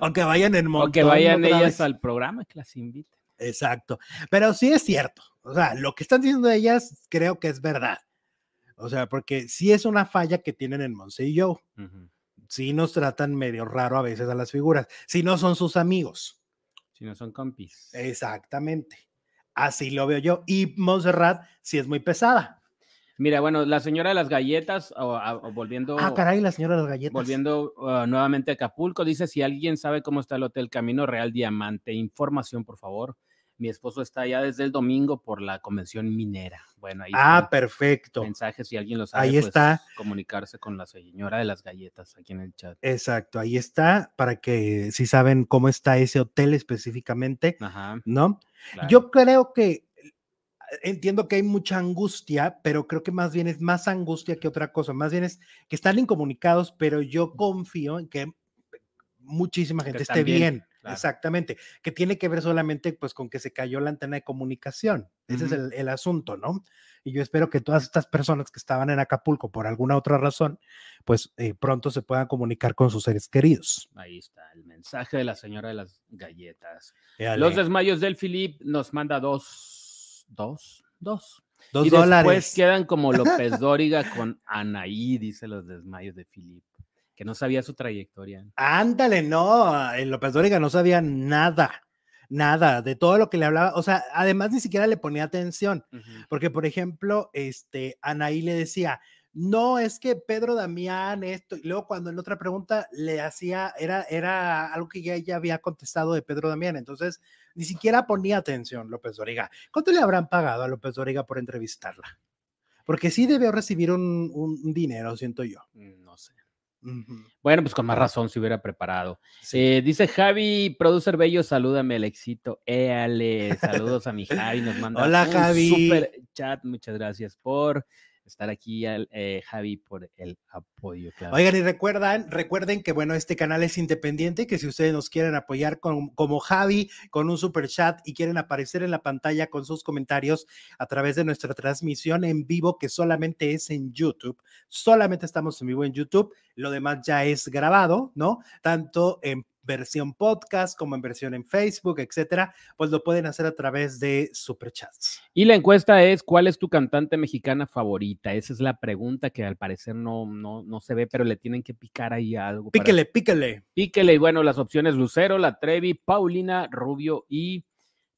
[SPEAKER 1] o que vayan en montón.
[SPEAKER 3] O que vayan ellas
[SPEAKER 1] vez.
[SPEAKER 3] al programa, que las inviten.
[SPEAKER 1] Exacto. Pero sí es cierto. O sea, lo que están diciendo ellas creo que es verdad. O sea, porque sí es una falla que tienen en Monse y Joe.
[SPEAKER 3] Ujú.
[SPEAKER 1] Sí nos tratan medio raro a veces a las figuras. Si no son sus amigos.
[SPEAKER 3] Si no son compis.
[SPEAKER 1] Exactamente. Así lo veo yo. Y Montserrat sí es muy pesada.
[SPEAKER 3] Mira, bueno, la señora de las galletas, o, volviendo,
[SPEAKER 1] Ah, caray, la señora de las galletas.
[SPEAKER 3] volviendo uh, nuevamente a Acapulco, dice si alguien sabe cómo está el Hotel Camino Real Diamante, información, por favor. Mi esposo está allá desde el domingo por la convención minera. Bueno, ahí
[SPEAKER 1] Ah, perfecto.
[SPEAKER 3] mensajes, si alguien lo sabe,
[SPEAKER 1] Ahí
[SPEAKER 3] pues,
[SPEAKER 1] está.
[SPEAKER 3] comunicarse con la señora de las galletas aquí en el chat.
[SPEAKER 1] Exacto, ahí está, para que si saben cómo está ese hotel específicamente,
[SPEAKER 3] Ajá.
[SPEAKER 1] ¿no?
[SPEAKER 3] claro.
[SPEAKER 1] Yo creo que entiendo que hay mucha angustia, pero creo que más bien es más angustia que otra cosa. Más bien es que están incomunicados, pero yo confío en que muchísima gente esté
[SPEAKER 3] bien.
[SPEAKER 1] bien.
[SPEAKER 3] Claro.
[SPEAKER 1] exactamente, que tiene que ver solamente pues con que se cayó la antena de comunicación. Ese es el, el asunto, ¿no? Y yo espero que todas estas personas que estaban en Acapulco por alguna otra razón, pues eh, pronto se puedan comunicar con sus seres queridos.
[SPEAKER 3] Ahí está el mensaje de la señora de las galletas. Los desmayos del Filip nos manda dos, dos, dos.
[SPEAKER 1] dos
[SPEAKER 3] y
[SPEAKER 1] dólares.
[SPEAKER 3] después quedan como López [laughs] Dóriga con Anaí, dice los desmayos de Filip, que no sabía su trayectoria.
[SPEAKER 1] Ándale, no, el López Dóriga no sabía nada, nada de todo lo que le hablaba, o sea, además ni siquiera le ponía atención, porque por ejemplo, este, Anaí le decía, no, es que Pedro Damián esto, y luego cuando en otra pregunta le hacía, era, era algo que ya ella había contestado de Pedro Damián, entonces ni siquiera ponía atención López Dóriga. ¿Cuánto le habrán pagado a López Dóriga por entrevistarla? Porque sí debió recibir un, un dinero, siento yo.
[SPEAKER 3] No sé. Bueno, pues con más razón se hubiera preparado.
[SPEAKER 1] sí.
[SPEAKER 3] Eh, dice Javi, producer bello, salúdame el éxito. Éale, saludos a mi Javi, nos manda
[SPEAKER 1] Hola,
[SPEAKER 3] un
[SPEAKER 1] Javi.
[SPEAKER 3] super chat. Muchas gracias por estar aquí, al- eh, Javi, por el apoyo. Claro.
[SPEAKER 1] Oigan, y recuerdan, recuerden que bueno, este canal es independiente, que si ustedes nos quieren apoyar con, como Javi con un super chat y quieren aparecer en la pantalla con sus comentarios a través de nuestra transmisión en vivo, que solamente es en YouTube, solamente estamos en vivo en YouTube, lo demás ya es grabado, ¿no? Tanto en versión podcast como en versión en Facebook, etcétera, pues lo pueden hacer a través de superchats.
[SPEAKER 3] Y la encuesta es, ¿cuál es tu cantante mexicana favorita? Esa es la pregunta que al parecer no, no, no se ve, pero le tienen que picar ahí algo. para-
[SPEAKER 1] Píquele, píquele.
[SPEAKER 3] Píquele, y bueno, las opciones Lucero, La Trevi, Paulina, Rubio y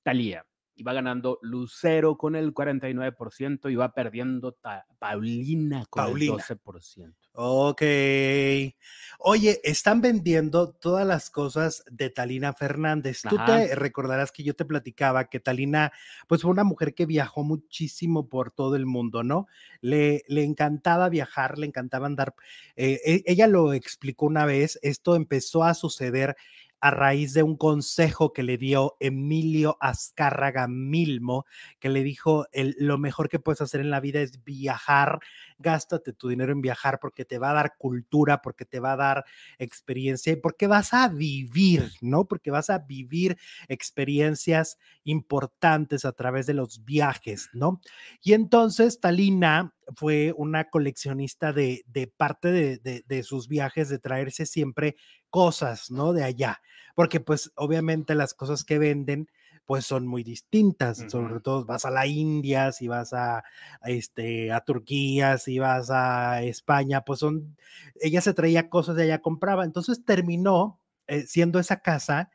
[SPEAKER 3] Talía. Y va ganando Lucero con el 49% y va perdiendo Paulina con
[SPEAKER 1] Paulina.
[SPEAKER 3] el 12%.
[SPEAKER 1] Ok. Oye, están vendiendo todas las cosas de Talina Fernández. Tú te recordarás que yo te platicaba que Talina, pues fue una mujer que viajó muchísimo por todo el mundo, ¿no? Le, le encantaba viajar, le encantaba andar. eh, e- ella lo explicó una vez, esto empezó a suceder a raíz de un consejo que le dio Emilio Azcárraga Milmo, que le dijo, el, lo mejor que puedes hacer en la vida es viajar, gástate tu dinero en viajar porque te va a dar cultura, porque te va a dar experiencia y porque vas a vivir, ¿no? Porque vas a vivir experiencias importantes a través de los viajes, ¿no? Y entonces Talina fue una coleccionista de, de parte de, de, de sus viajes, de traerse siempre cosas, ¿no? De allá, porque pues obviamente las cosas que venden pues son muy distintas, sobre todo vas a la India, si vas a, a, este, a Turquía, si vas a España, pues son, ella se traía cosas de allá, compraba, entonces terminó eh, siendo esa casa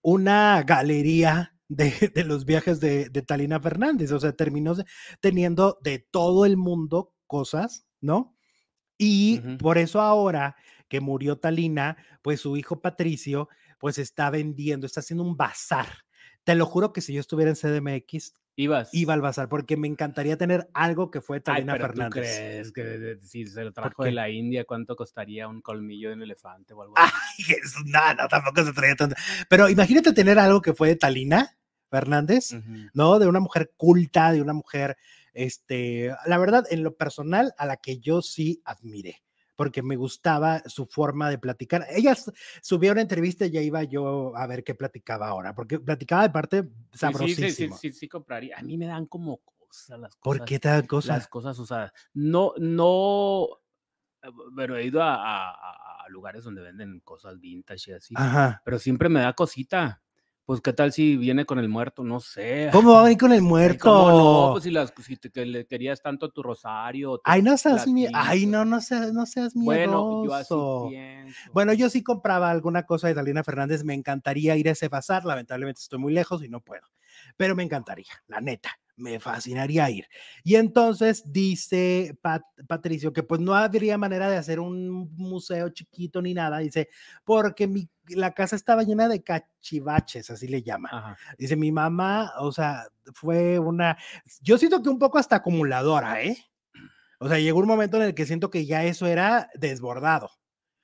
[SPEAKER 1] una galería de, de los viajes de, de, Talina Fernández, o sea, terminó teniendo de todo el mundo cosas, ¿no? Y uh -huh. por eso ahora que murió Talina, pues su hijo Patricio, pues está vendiendo, está haciendo un bazar. Te lo juro que si yo estuviera en CDMX,
[SPEAKER 3] Ibas.
[SPEAKER 1] iba al bazar, porque me encantaría tener algo que fue Talina Fernández.
[SPEAKER 3] ¿tú crees que si se lo trajo de la India, cuánto costaría un colmillo de un elefante o algo
[SPEAKER 1] así? Ay, [laughs] no, no, tampoco se traía tanto. Pero imagínate tener algo que fue de Talina Fernández, uh -huh. ¿no? De una mujer culta, de una mujer, este, la verdad, en lo personal, a la que yo sí admiré porque me gustaba su forma de platicar. Ella subió una entrevista y ya iba yo a ver qué platicaba ahora, porque platicaba de parte sabrosísimo.
[SPEAKER 3] Sí, sí, sí, sí, sí, compraría. A mí me dan como cosas las cosas.
[SPEAKER 1] ¿Por qué te dan cosas?
[SPEAKER 3] Las cosas usadas. No, no, pero he ido a, a, a lugares donde venden cosas vintage y así,
[SPEAKER 1] Ajá.
[SPEAKER 3] pero siempre me da cosita. Pues, ¿qué tal si viene con el muerto? No sé. [laughs]
[SPEAKER 1] ¿Cómo va a venir con el muerto?
[SPEAKER 3] ¿Cómo no? Pues si, las, si te, que le querías tanto tu rosario. Tu
[SPEAKER 1] Ay, no seas mi... Ay, no, no seas, no seas miedoso.
[SPEAKER 3] Bueno, yo así pienso.
[SPEAKER 1] Bueno, yo sí compraba alguna cosa de Talina Fernández. Me encantaría ir a ese bazar. Lamentablemente estoy muy lejos y no puedo. Pero me encantaría, la neta. Me fascinaría ir. Y entonces dice Pat, Patricio que pues no habría manera de hacer un museo chiquito ni nada. Dice, porque mi, la casa estaba llena de cachivaches, así le llama.
[SPEAKER 3] Ajá.
[SPEAKER 1] Dice, mi mamá, o sea, fue una, yo siento que un poco hasta acumuladora, ¿eh? O sea, llegó un momento en el que siento que ya eso era desbordado.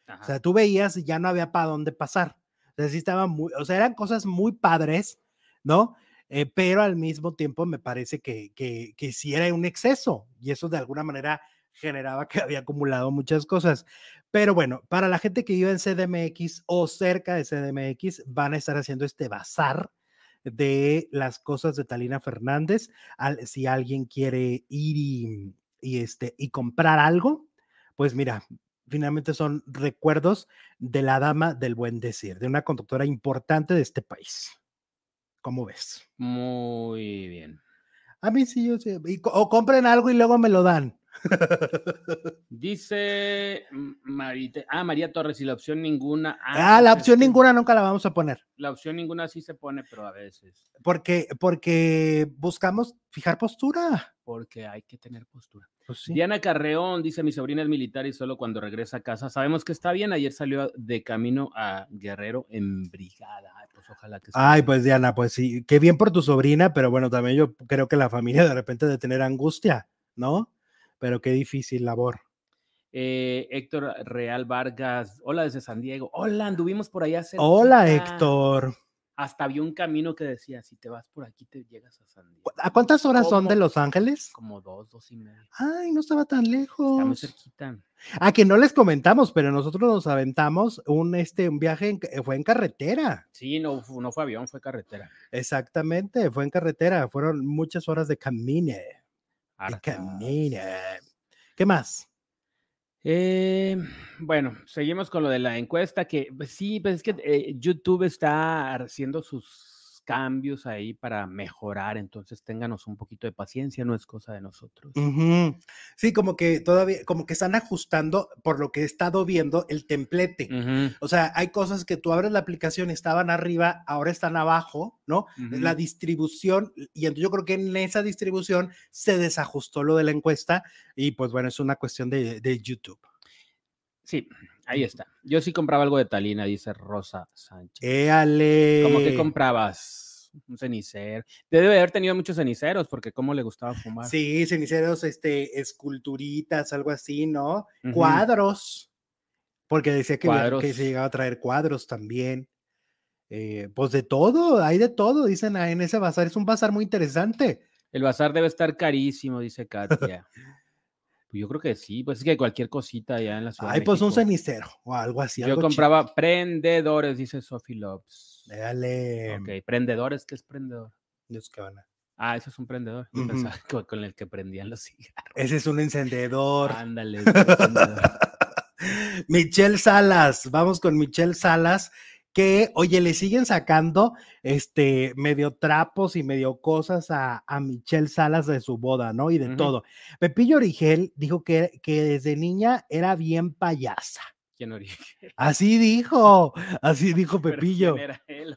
[SPEAKER 1] Ajá. O sea, tú veías y ya no había para dónde pasar. O sea, sí estaba muy, o sea, eran cosas muy padres, ¿no? Eh, pero al mismo tiempo me parece que, que, que sí era un exceso y eso de alguna manera generaba que [laughs] había acumulado muchas cosas. Pero bueno, para la gente que vive en CDMX o cerca de CDMX, van a estar haciendo este bazar de las cosas de Talina Fernández. Si alguien quiere ir y, y, este, y comprar algo, pues mira, finalmente son recuerdos de la dama del buen decir, de una conductora importante de este país. ¿Cómo ves?
[SPEAKER 3] Muy bien.
[SPEAKER 1] A mí sí, yo sí. y o compren algo y luego me lo dan. [laughs]
[SPEAKER 3] Dice Marita, ah, María Torres, y la opción ninguna.
[SPEAKER 1] Ah, la
[SPEAKER 3] pues es
[SPEAKER 1] opción ninguna nunca la vamos a poner.
[SPEAKER 3] La opción ninguna sí se pone, pero a veces,
[SPEAKER 1] Porque, porque buscamos fijar postura.
[SPEAKER 3] Porque hay que tener postura.
[SPEAKER 1] Pues sí.
[SPEAKER 3] Diana Carreón dice: Mi sobrina es militar y solo cuando regresa a casa. Sabemos que está bien. Ayer salió de camino a Guerrero en brigada. Ay, pues ojalá que
[SPEAKER 1] Ay, pues Diana, pues sí, qué bien por tu sobrina, pero bueno, también yo creo que la familia de repente de tener angustia, ¿no? Pero qué difícil labor.
[SPEAKER 3] Eh, Héctor Real Vargas, hola desde San Diego. Hola, anduvimos por allá.
[SPEAKER 1] Hola,
[SPEAKER 3] cerquita.
[SPEAKER 1] Héctor.
[SPEAKER 3] Hasta había un camino que decía: si te vas por aquí, te llegas a San Diego.
[SPEAKER 1] ¿A cuántas horas son de. Los Ángeles?
[SPEAKER 3] Como dos, dos y media.
[SPEAKER 1] Ay, no estaba tan
[SPEAKER 3] Está muy
[SPEAKER 1] lejos.
[SPEAKER 3] cerquita.
[SPEAKER 1] Ah, que no les comentamos, pero nosotros nos aventamos un, este, un viaje, en fue en carretera.
[SPEAKER 3] Sí, no, no fue avión, fue carretera.
[SPEAKER 1] Exactamente, fue en carretera. Fueron muchas horas de camine. De camine. ¿Qué más?
[SPEAKER 3] Eh, bueno, seguimos con lo de la encuesta, que pues, sí, pues es que eh, YouTube está haciendo sus cambios ahí para mejorar, entonces ténganos un poquito de paciencia, no es cosa de nosotros.
[SPEAKER 1] Sí, como que todavía, como que están ajustando, por lo que he estado viendo, el templete. O sea, hay cosas que tú abres la aplicación, estaban arriba, ahora están abajo, ¿no? La distribución, y entonces yo creo que en esa distribución se desajustó lo de la encuesta, y pues bueno, es una cuestión de, de YouTube.
[SPEAKER 3] Sí, ahí está. Yo sí compraba algo de Talina, dice Rosa Sánchez.
[SPEAKER 1] Éale.
[SPEAKER 3] ¿Cómo que comprabas? Un cenicero. Debe haber tenido muchos ceniceros, porque cómo le gustaba fumar.
[SPEAKER 1] Sí, ceniceros, este, esculturitas, algo así, ¿no? Cuadros, porque decía que, que se llegaba a traer cuadros también. Eh, pues de todo, hay de todo, dicen ahí en ese bazar. Es un bazar muy interesante.
[SPEAKER 3] El bazar debe estar carísimo, dice Katia. [laughs] Pues yo creo que sí, pues es que cualquier cosita allá en la ciudad.
[SPEAKER 1] Ay,
[SPEAKER 3] de
[SPEAKER 1] pues un cenicero o algo así.
[SPEAKER 3] Yo
[SPEAKER 1] algo
[SPEAKER 3] compraba prendedores, dice Sophie Loves.
[SPEAKER 1] Dale.
[SPEAKER 3] Ok, prendedores, ¿qué es prendedor?
[SPEAKER 1] Dios, qué van a-
[SPEAKER 3] Ah, eso es un prendedor. Yo
[SPEAKER 1] Ujú.
[SPEAKER 3] pensaba [laughs] que con el que prendían los cigarros.
[SPEAKER 1] Ese es un encendedor.
[SPEAKER 3] Ándale. [laughs]
[SPEAKER 1] Michelle Salas, vamos con Michelle Salas, que, oye, le siguen sacando este medio trapos y medio cosas a, a Michelle Salas de su boda, ¿no? Y de todo. Pepillo Origel dijo que, que desde niña era bien payasa.
[SPEAKER 3] ¿Quién?
[SPEAKER 1] Así dijo, así dijo [laughs] Pepillo.
[SPEAKER 3] ¿quién era él?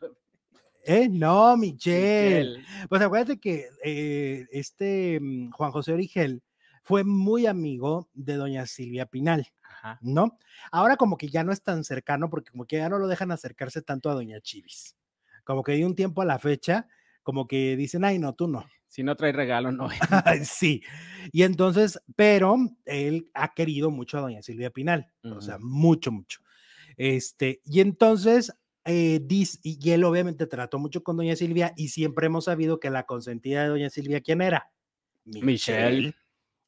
[SPEAKER 1] ¿Eh? No, Michelle.
[SPEAKER 3] Michelle.
[SPEAKER 1] Pues acuérdate que eh, este mm, Juan José Origel fue muy amigo de doña Silvia Pinal.
[SPEAKER 3] Ajá.
[SPEAKER 1] ¿no? Ahora como que ya no es tan cercano porque como que ya no lo dejan acercarse tanto a Doña Chivis. Como que de un tiempo a la fecha, como que dicen, ay, no, tú no.
[SPEAKER 3] Si no trae regalo, no. [laughs]
[SPEAKER 1] sí. Y entonces, pero él ha querido mucho a Doña Silvia Pinal, o sea, mucho, mucho. Este, y entonces, eh, dis- y y él obviamente trató mucho con Doña Silvia y siempre hemos sabido que la consentida de Doña Silvia, ¿quién era?
[SPEAKER 3] Michelle.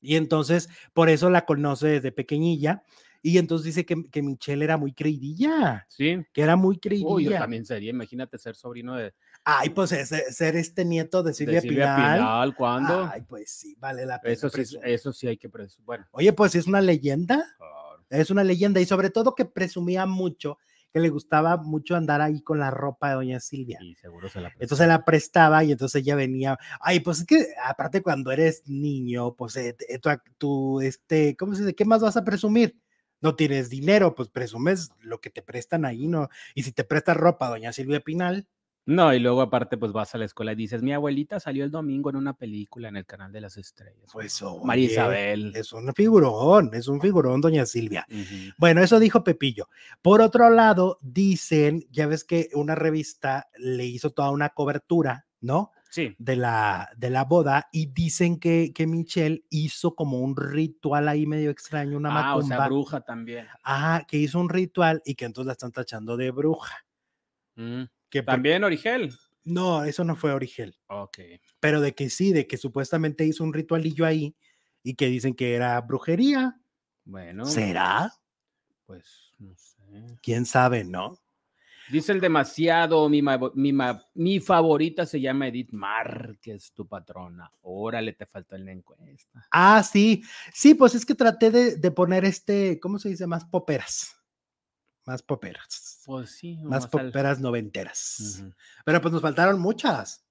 [SPEAKER 1] Y entonces, por eso la conoce desde pequeñilla. Y entonces dice que, que Michelle era muy creidilla,
[SPEAKER 3] Sí.
[SPEAKER 1] que era muy
[SPEAKER 3] Uy, yo
[SPEAKER 1] creidilla.
[SPEAKER 3] también sería, imagínate ser sobrino de,
[SPEAKER 1] Ay, pues es- es- ser este nieto de
[SPEAKER 3] de
[SPEAKER 1] Silvia,
[SPEAKER 3] Silvia
[SPEAKER 1] Pinal.
[SPEAKER 3] Pinal. ¿Cuándo?
[SPEAKER 1] Ay, pues sí, vale la pena.
[SPEAKER 3] eso, sí, eso sí hay que presumir. Bueno,
[SPEAKER 1] Oye, pues es una leyenda,
[SPEAKER 3] claro.
[SPEAKER 1] es una leyenda. Y sobre todo que presumía mucho, que le gustaba mucho andar ahí con la ropa de Doña Silvia.
[SPEAKER 3] y seguro se la
[SPEAKER 1] Entonces se la prestaba y entonces ella venía. Ay, pues es que aparte cuando eres niño, pues eh, tú, ac- tú, este, ¿cómo se dice? ¿Qué más vas a presumir? No tienes dinero, pues presumes lo que te prestan ahí, ¿no? Y si te prestas ropa, doña Silvia Pinal,
[SPEAKER 3] No, y luego aparte pues vas a la escuela y dices, mi abuelita salió el domingo en una película en el canal de las estrellas.
[SPEAKER 1] pues
[SPEAKER 3] María
[SPEAKER 1] oye,
[SPEAKER 3] Isabel.
[SPEAKER 1] Es un figurón, es un figurón, doña Silvia. Bueno, eso dijo Pepillo. Por otro lado, dicen, ya ves que una revista le hizo toda una cobertura, ¿no?
[SPEAKER 3] Sí,
[SPEAKER 1] de la, de la boda y dicen que, que Michelle hizo como un ritual ahí medio extraño, una
[SPEAKER 3] ah, o sea,
[SPEAKER 1] macumba.
[SPEAKER 3] bruja también.
[SPEAKER 1] Ajá, que hizo un ritual y que entonces la están tachando de bruja.
[SPEAKER 3] Mm,
[SPEAKER 1] Que por-
[SPEAKER 3] También Origel.
[SPEAKER 1] No, eso no fue Origel,
[SPEAKER 3] Ok.
[SPEAKER 1] pero de que sí, de que supuestamente hizo un ritualillo ahí y que dicen que era brujería.
[SPEAKER 3] Bueno,
[SPEAKER 1] ¿Será?
[SPEAKER 3] pues no sé.
[SPEAKER 1] ¿Quién sabe, no?
[SPEAKER 3] Dice el demasiado, mi, ma- mi, ma- mi favorita se llama Edith Márquez, tu patrona. Órale, te faltó en la encuesta.
[SPEAKER 1] Ah, sí, sí, pues es que traté de, de poner este, ¿cómo se dice? Más poperas. Más poperas.
[SPEAKER 3] Pues sí.
[SPEAKER 1] Más
[SPEAKER 3] al-
[SPEAKER 1] poperas noventeras. Pero pues nos faltaron muchas.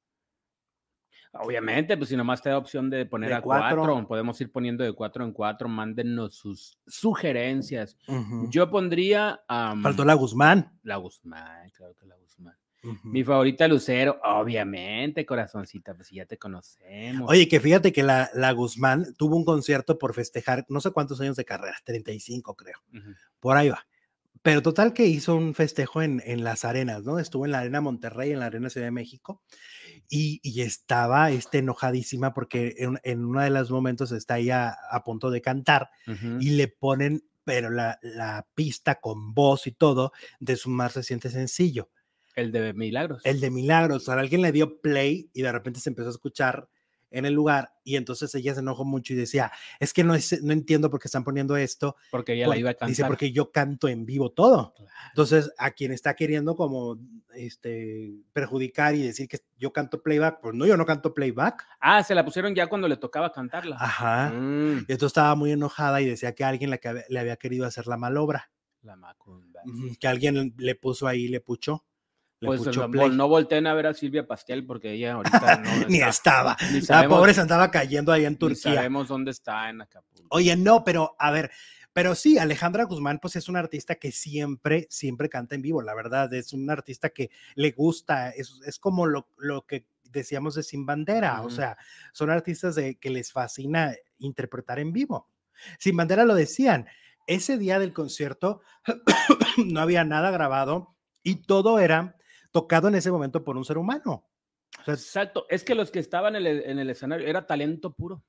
[SPEAKER 3] Obviamente, pues si nomás te da opción de poner
[SPEAKER 1] De
[SPEAKER 3] a cuatro.
[SPEAKER 1] cuatro.
[SPEAKER 3] podemos ir poniendo de cuatro en cuatro, mándennos sus sugerencias. Yo pondría a
[SPEAKER 1] Faltó la Guzmán.
[SPEAKER 3] la Guzmán, claro que la Guzmán. Mi favorita Lucero, obviamente, corazoncita, pues si ya te conocemos.
[SPEAKER 1] Oye, que fíjate que la, la Guzmán tuvo un concierto por festejar no sé cuántos años de carrera, 35 creo,
[SPEAKER 3] Ujú.
[SPEAKER 1] por ahí va. Pero total que hizo un festejo en, en las arenas, ¿no? Estuvo en la Arena Monterrey, en la Arena Ciudad de México, y, y estaba este, enojadísima porque en, en uno de los momentos está ella a punto de cantar y le ponen, pero la, la pista con voz y todo de su más reciente sencillo.
[SPEAKER 3] El de Milagros.
[SPEAKER 1] El de Milagros, o sea, alguien le dio play y de repente se empezó a escuchar en el lugar y entonces ella se enojó mucho y decía, es que no, es, no entiendo por qué están poniendo esto.
[SPEAKER 3] porque ella
[SPEAKER 1] por-
[SPEAKER 3] la iba a cantar.
[SPEAKER 1] Dice, porque yo canto en vivo todo.
[SPEAKER 3] Claro.
[SPEAKER 1] Entonces, a quien está queriendo como este, perjudicar y decir que yo canto playback, pues no, yo no canto playback.
[SPEAKER 3] Ah, se la pusieron ya cuando le tocaba cantarla.
[SPEAKER 1] Ajá.
[SPEAKER 3] Mm,
[SPEAKER 1] Y entonces estaba muy enojada y decía que alguien le, que- le había querido hacer la malobra,
[SPEAKER 3] la macumba.
[SPEAKER 1] Que alguien le puso ahí, le puchó.
[SPEAKER 3] Pues no,
[SPEAKER 1] play.
[SPEAKER 3] no volteen a ver a Silvia Pastel porque ella ahorita [laughs] no
[SPEAKER 1] Ni
[SPEAKER 3] está-
[SPEAKER 1] estaba.
[SPEAKER 3] ni
[SPEAKER 1] La
[SPEAKER 3] sabemos-
[SPEAKER 1] pobre se andaba cayendo ahí en
[SPEAKER 3] ni
[SPEAKER 1] Turquía.
[SPEAKER 3] sabemos dónde está en Acapulco.
[SPEAKER 1] Oye, no, pero a ver, pero sí, Alejandra Guzmán, pues es una artista que siempre, siempre canta en vivo, la verdad, es una artista que le gusta, es, es como lo, lo que decíamos de Sin Bandera, o sea, son artistas de, que les fascina interpretar en vivo. Sin Bandera lo decían, ese día del concierto [coughs] no había nada grabado y todo era tocado en ese momento por un ser humano.
[SPEAKER 3] Exacto, es que los que estaban en el, en el escenario era talento puro,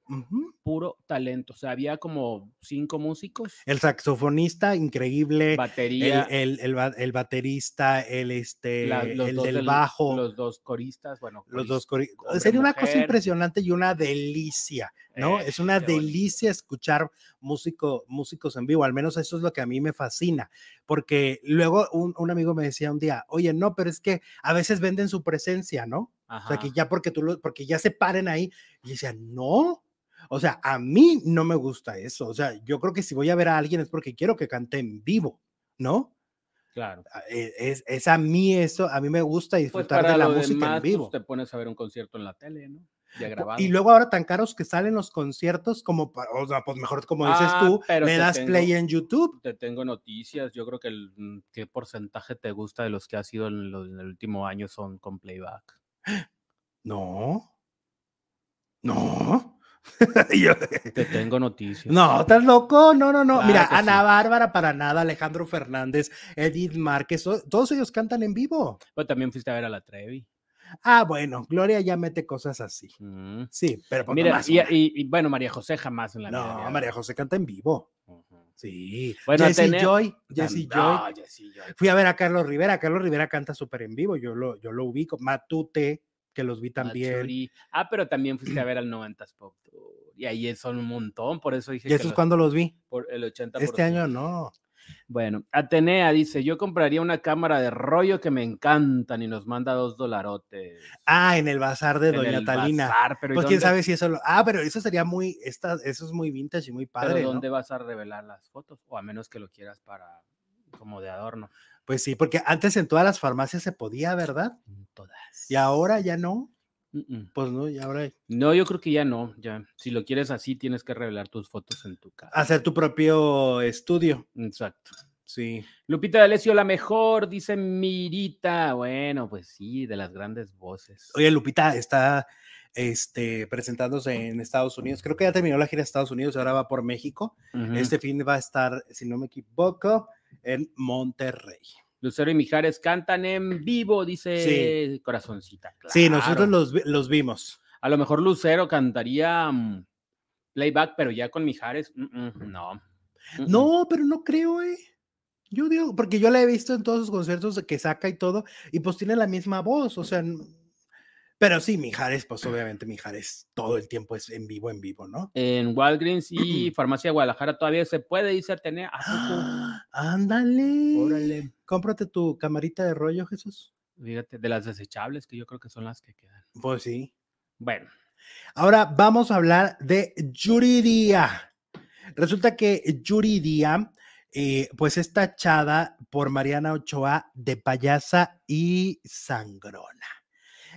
[SPEAKER 3] puro talento. O sea, había como cinco músicos,
[SPEAKER 1] el saxofonista increíble,
[SPEAKER 3] batería,
[SPEAKER 1] el, el, el ba- el baterista, el, este,
[SPEAKER 3] la- los
[SPEAKER 1] el
[SPEAKER 3] dos
[SPEAKER 1] del bajo, los,
[SPEAKER 3] los dos coristas, bueno,
[SPEAKER 1] dos cori-
[SPEAKER 3] hombre,
[SPEAKER 1] Sería una cosa impresionante y una delicia, ¿no?
[SPEAKER 3] Eh,
[SPEAKER 1] es una
[SPEAKER 3] bonito.
[SPEAKER 1] delicia escuchar músico, músicos en vivo, al menos eso es lo que a mí me fascina, porque luego un, un amigo me decía un día, oye, no, pero es que a veces venden su presencia, ¿no? O sea, que
[SPEAKER 3] Ajá.
[SPEAKER 1] ya porque tú lo, porque ya se paren ahí, y yo decía, no. O sea, a mí no me gusta eso. O sea, yo creo que si voy a ver a alguien es porque quiero que cante en vivo, ¿no?
[SPEAKER 3] Claro.
[SPEAKER 1] a- e- es, es a mí eso, a mí me gusta
[SPEAKER 3] Pues
[SPEAKER 1] disfrutar
[SPEAKER 3] para
[SPEAKER 1] de la música
[SPEAKER 3] demás,
[SPEAKER 1] en
[SPEAKER 3] pues,
[SPEAKER 1] vivo.
[SPEAKER 3] te pones a ver un concierto en la tele, ¿no?
[SPEAKER 1] Y luego ahora tan caros que salen los conciertos, como, pa- o sea, pues mejor como dices
[SPEAKER 3] Ah,
[SPEAKER 1] tú, le das
[SPEAKER 3] tengo-
[SPEAKER 1] play en YouTube.
[SPEAKER 3] te tengo noticias. Yo creo que el mm, qué porcentaje te gusta de los que ha sido en, lo- en el último año son con playback.
[SPEAKER 1] No. No. [laughs] Yo-
[SPEAKER 3] Te tengo noticias.
[SPEAKER 1] no, estás loco. No, no, no.
[SPEAKER 3] Claro
[SPEAKER 1] Mira, Ana
[SPEAKER 3] sí.
[SPEAKER 1] Bárbara para nada, Alejandro Fernández, Edith Márquez, to- todos ellos cantan en vivo.
[SPEAKER 3] Pero también fuiste a ver a la Trevi.
[SPEAKER 1] Ah, bueno, Gloria ya mete cosas así.
[SPEAKER 3] Mm.
[SPEAKER 1] Sí, pero
[SPEAKER 3] Mira,
[SPEAKER 1] nomás
[SPEAKER 3] y,
[SPEAKER 1] una.
[SPEAKER 3] y- y, bueno, María José jamás en la.
[SPEAKER 1] No, María José canta en vivo. Sí.
[SPEAKER 3] Bueno,
[SPEAKER 1] Joy, Joy.
[SPEAKER 3] Jessie Joy.
[SPEAKER 1] Fui a ver a Carlos Rivera. Carlos Rivera canta súper en vivo. Yo lo, yo lo ubico. Matute, que los vi también.
[SPEAKER 3] Machuri. Ah, pero también fuiste a ver al 90s Pop Tour. Y ahí son un montón, por eso dije
[SPEAKER 1] ¿Y eso es
[SPEAKER 3] los-
[SPEAKER 1] cuando los vi?
[SPEAKER 3] por el 80%.
[SPEAKER 1] Este año no.
[SPEAKER 3] Bueno, Atenea dice, yo compraría una cámara de rollo que me encantan y nos manda dos dolarotes.
[SPEAKER 1] Ah, en el bazar de
[SPEAKER 3] en
[SPEAKER 1] Doña Talina.
[SPEAKER 3] bazar, pero ¿y
[SPEAKER 1] Pues quién
[SPEAKER 3] dónde-
[SPEAKER 1] sabe si eso lo. Ah, pero eso sería muy. Esta, eso es muy vintage y muy
[SPEAKER 3] pero
[SPEAKER 1] padre. ¿no?
[SPEAKER 3] ¿dónde vas a revelar las fotos? O a menos que lo quieras para como de adorno.
[SPEAKER 1] Pues sí, porque antes en todas las farmacias se podía, ¿verdad?
[SPEAKER 3] En Todas.
[SPEAKER 1] Y ahora ya no.
[SPEAKER 3] Mm.
[SPEAKER 1] Pues no, y ahora
[SPEAKER 3] No, yo creo que ya no. Ya, si lo quieres así, tienes que revelar tus fotos en tu casa.
[SPEAKER 1] hacer tu propio estudio.
[SPEAKER 3] Exacto.
[SPEAKER 1] Sí.
[SPEAKER 3] Lupita D'Alessio, la mejor, dice Mirita. Bueno, pues sí, de las grandes voces.
[SPEAKER 1] Oye, Lupita está este, presentándose en Estados Unidos. Creo que ya terminó la gira de Estados Unidos, ahora va por México. Este fin va a estar, si no me equivoco, en Monterrey.
[SPEAKER 3] Lucero y Mijares cantan en vivo, dice Corazoncita.
[SPEAKER 1] Sí, nosotros los, los vimos.
[SPEAKER 3] A lo mejor Lucero cantaría mm, playback, pero ya con Mijares, mm, mm, no. Mm.
[SPEAKER 1] No, pero no creo, eh. Yo digo, porque yo la he visto en todos sus conciertos que saca y todo, y pues tiene la misma voz, o sea, Pero sí, Mijares, pues obviamente Mijares todo el tiempo es en vivo, en vivo, ¿no?
[SPEAKER 3] En Walgreens y [clears throat] Farmacia Guadalajara todavía se puede irse a tener.
[SPEAKER 1] ¡Ah! Ándale.
[SPEAKER 3] Órale.
[SPEAKER 1] Cómprate tu camarita de rollo, Jesús.
[SPEAKER 3] Fíjate, de las desechables, que yo creo que son las que quedan.
[SPEAKER 1] Pues sí.
[SPEAKER 3] Bueno,
[SPEAKER 1] Ahora vamos a hablar de Yuridia. Resulta que Yuridia, eh, pues es tachada por Mariana Ochoa de payasa y sangrona.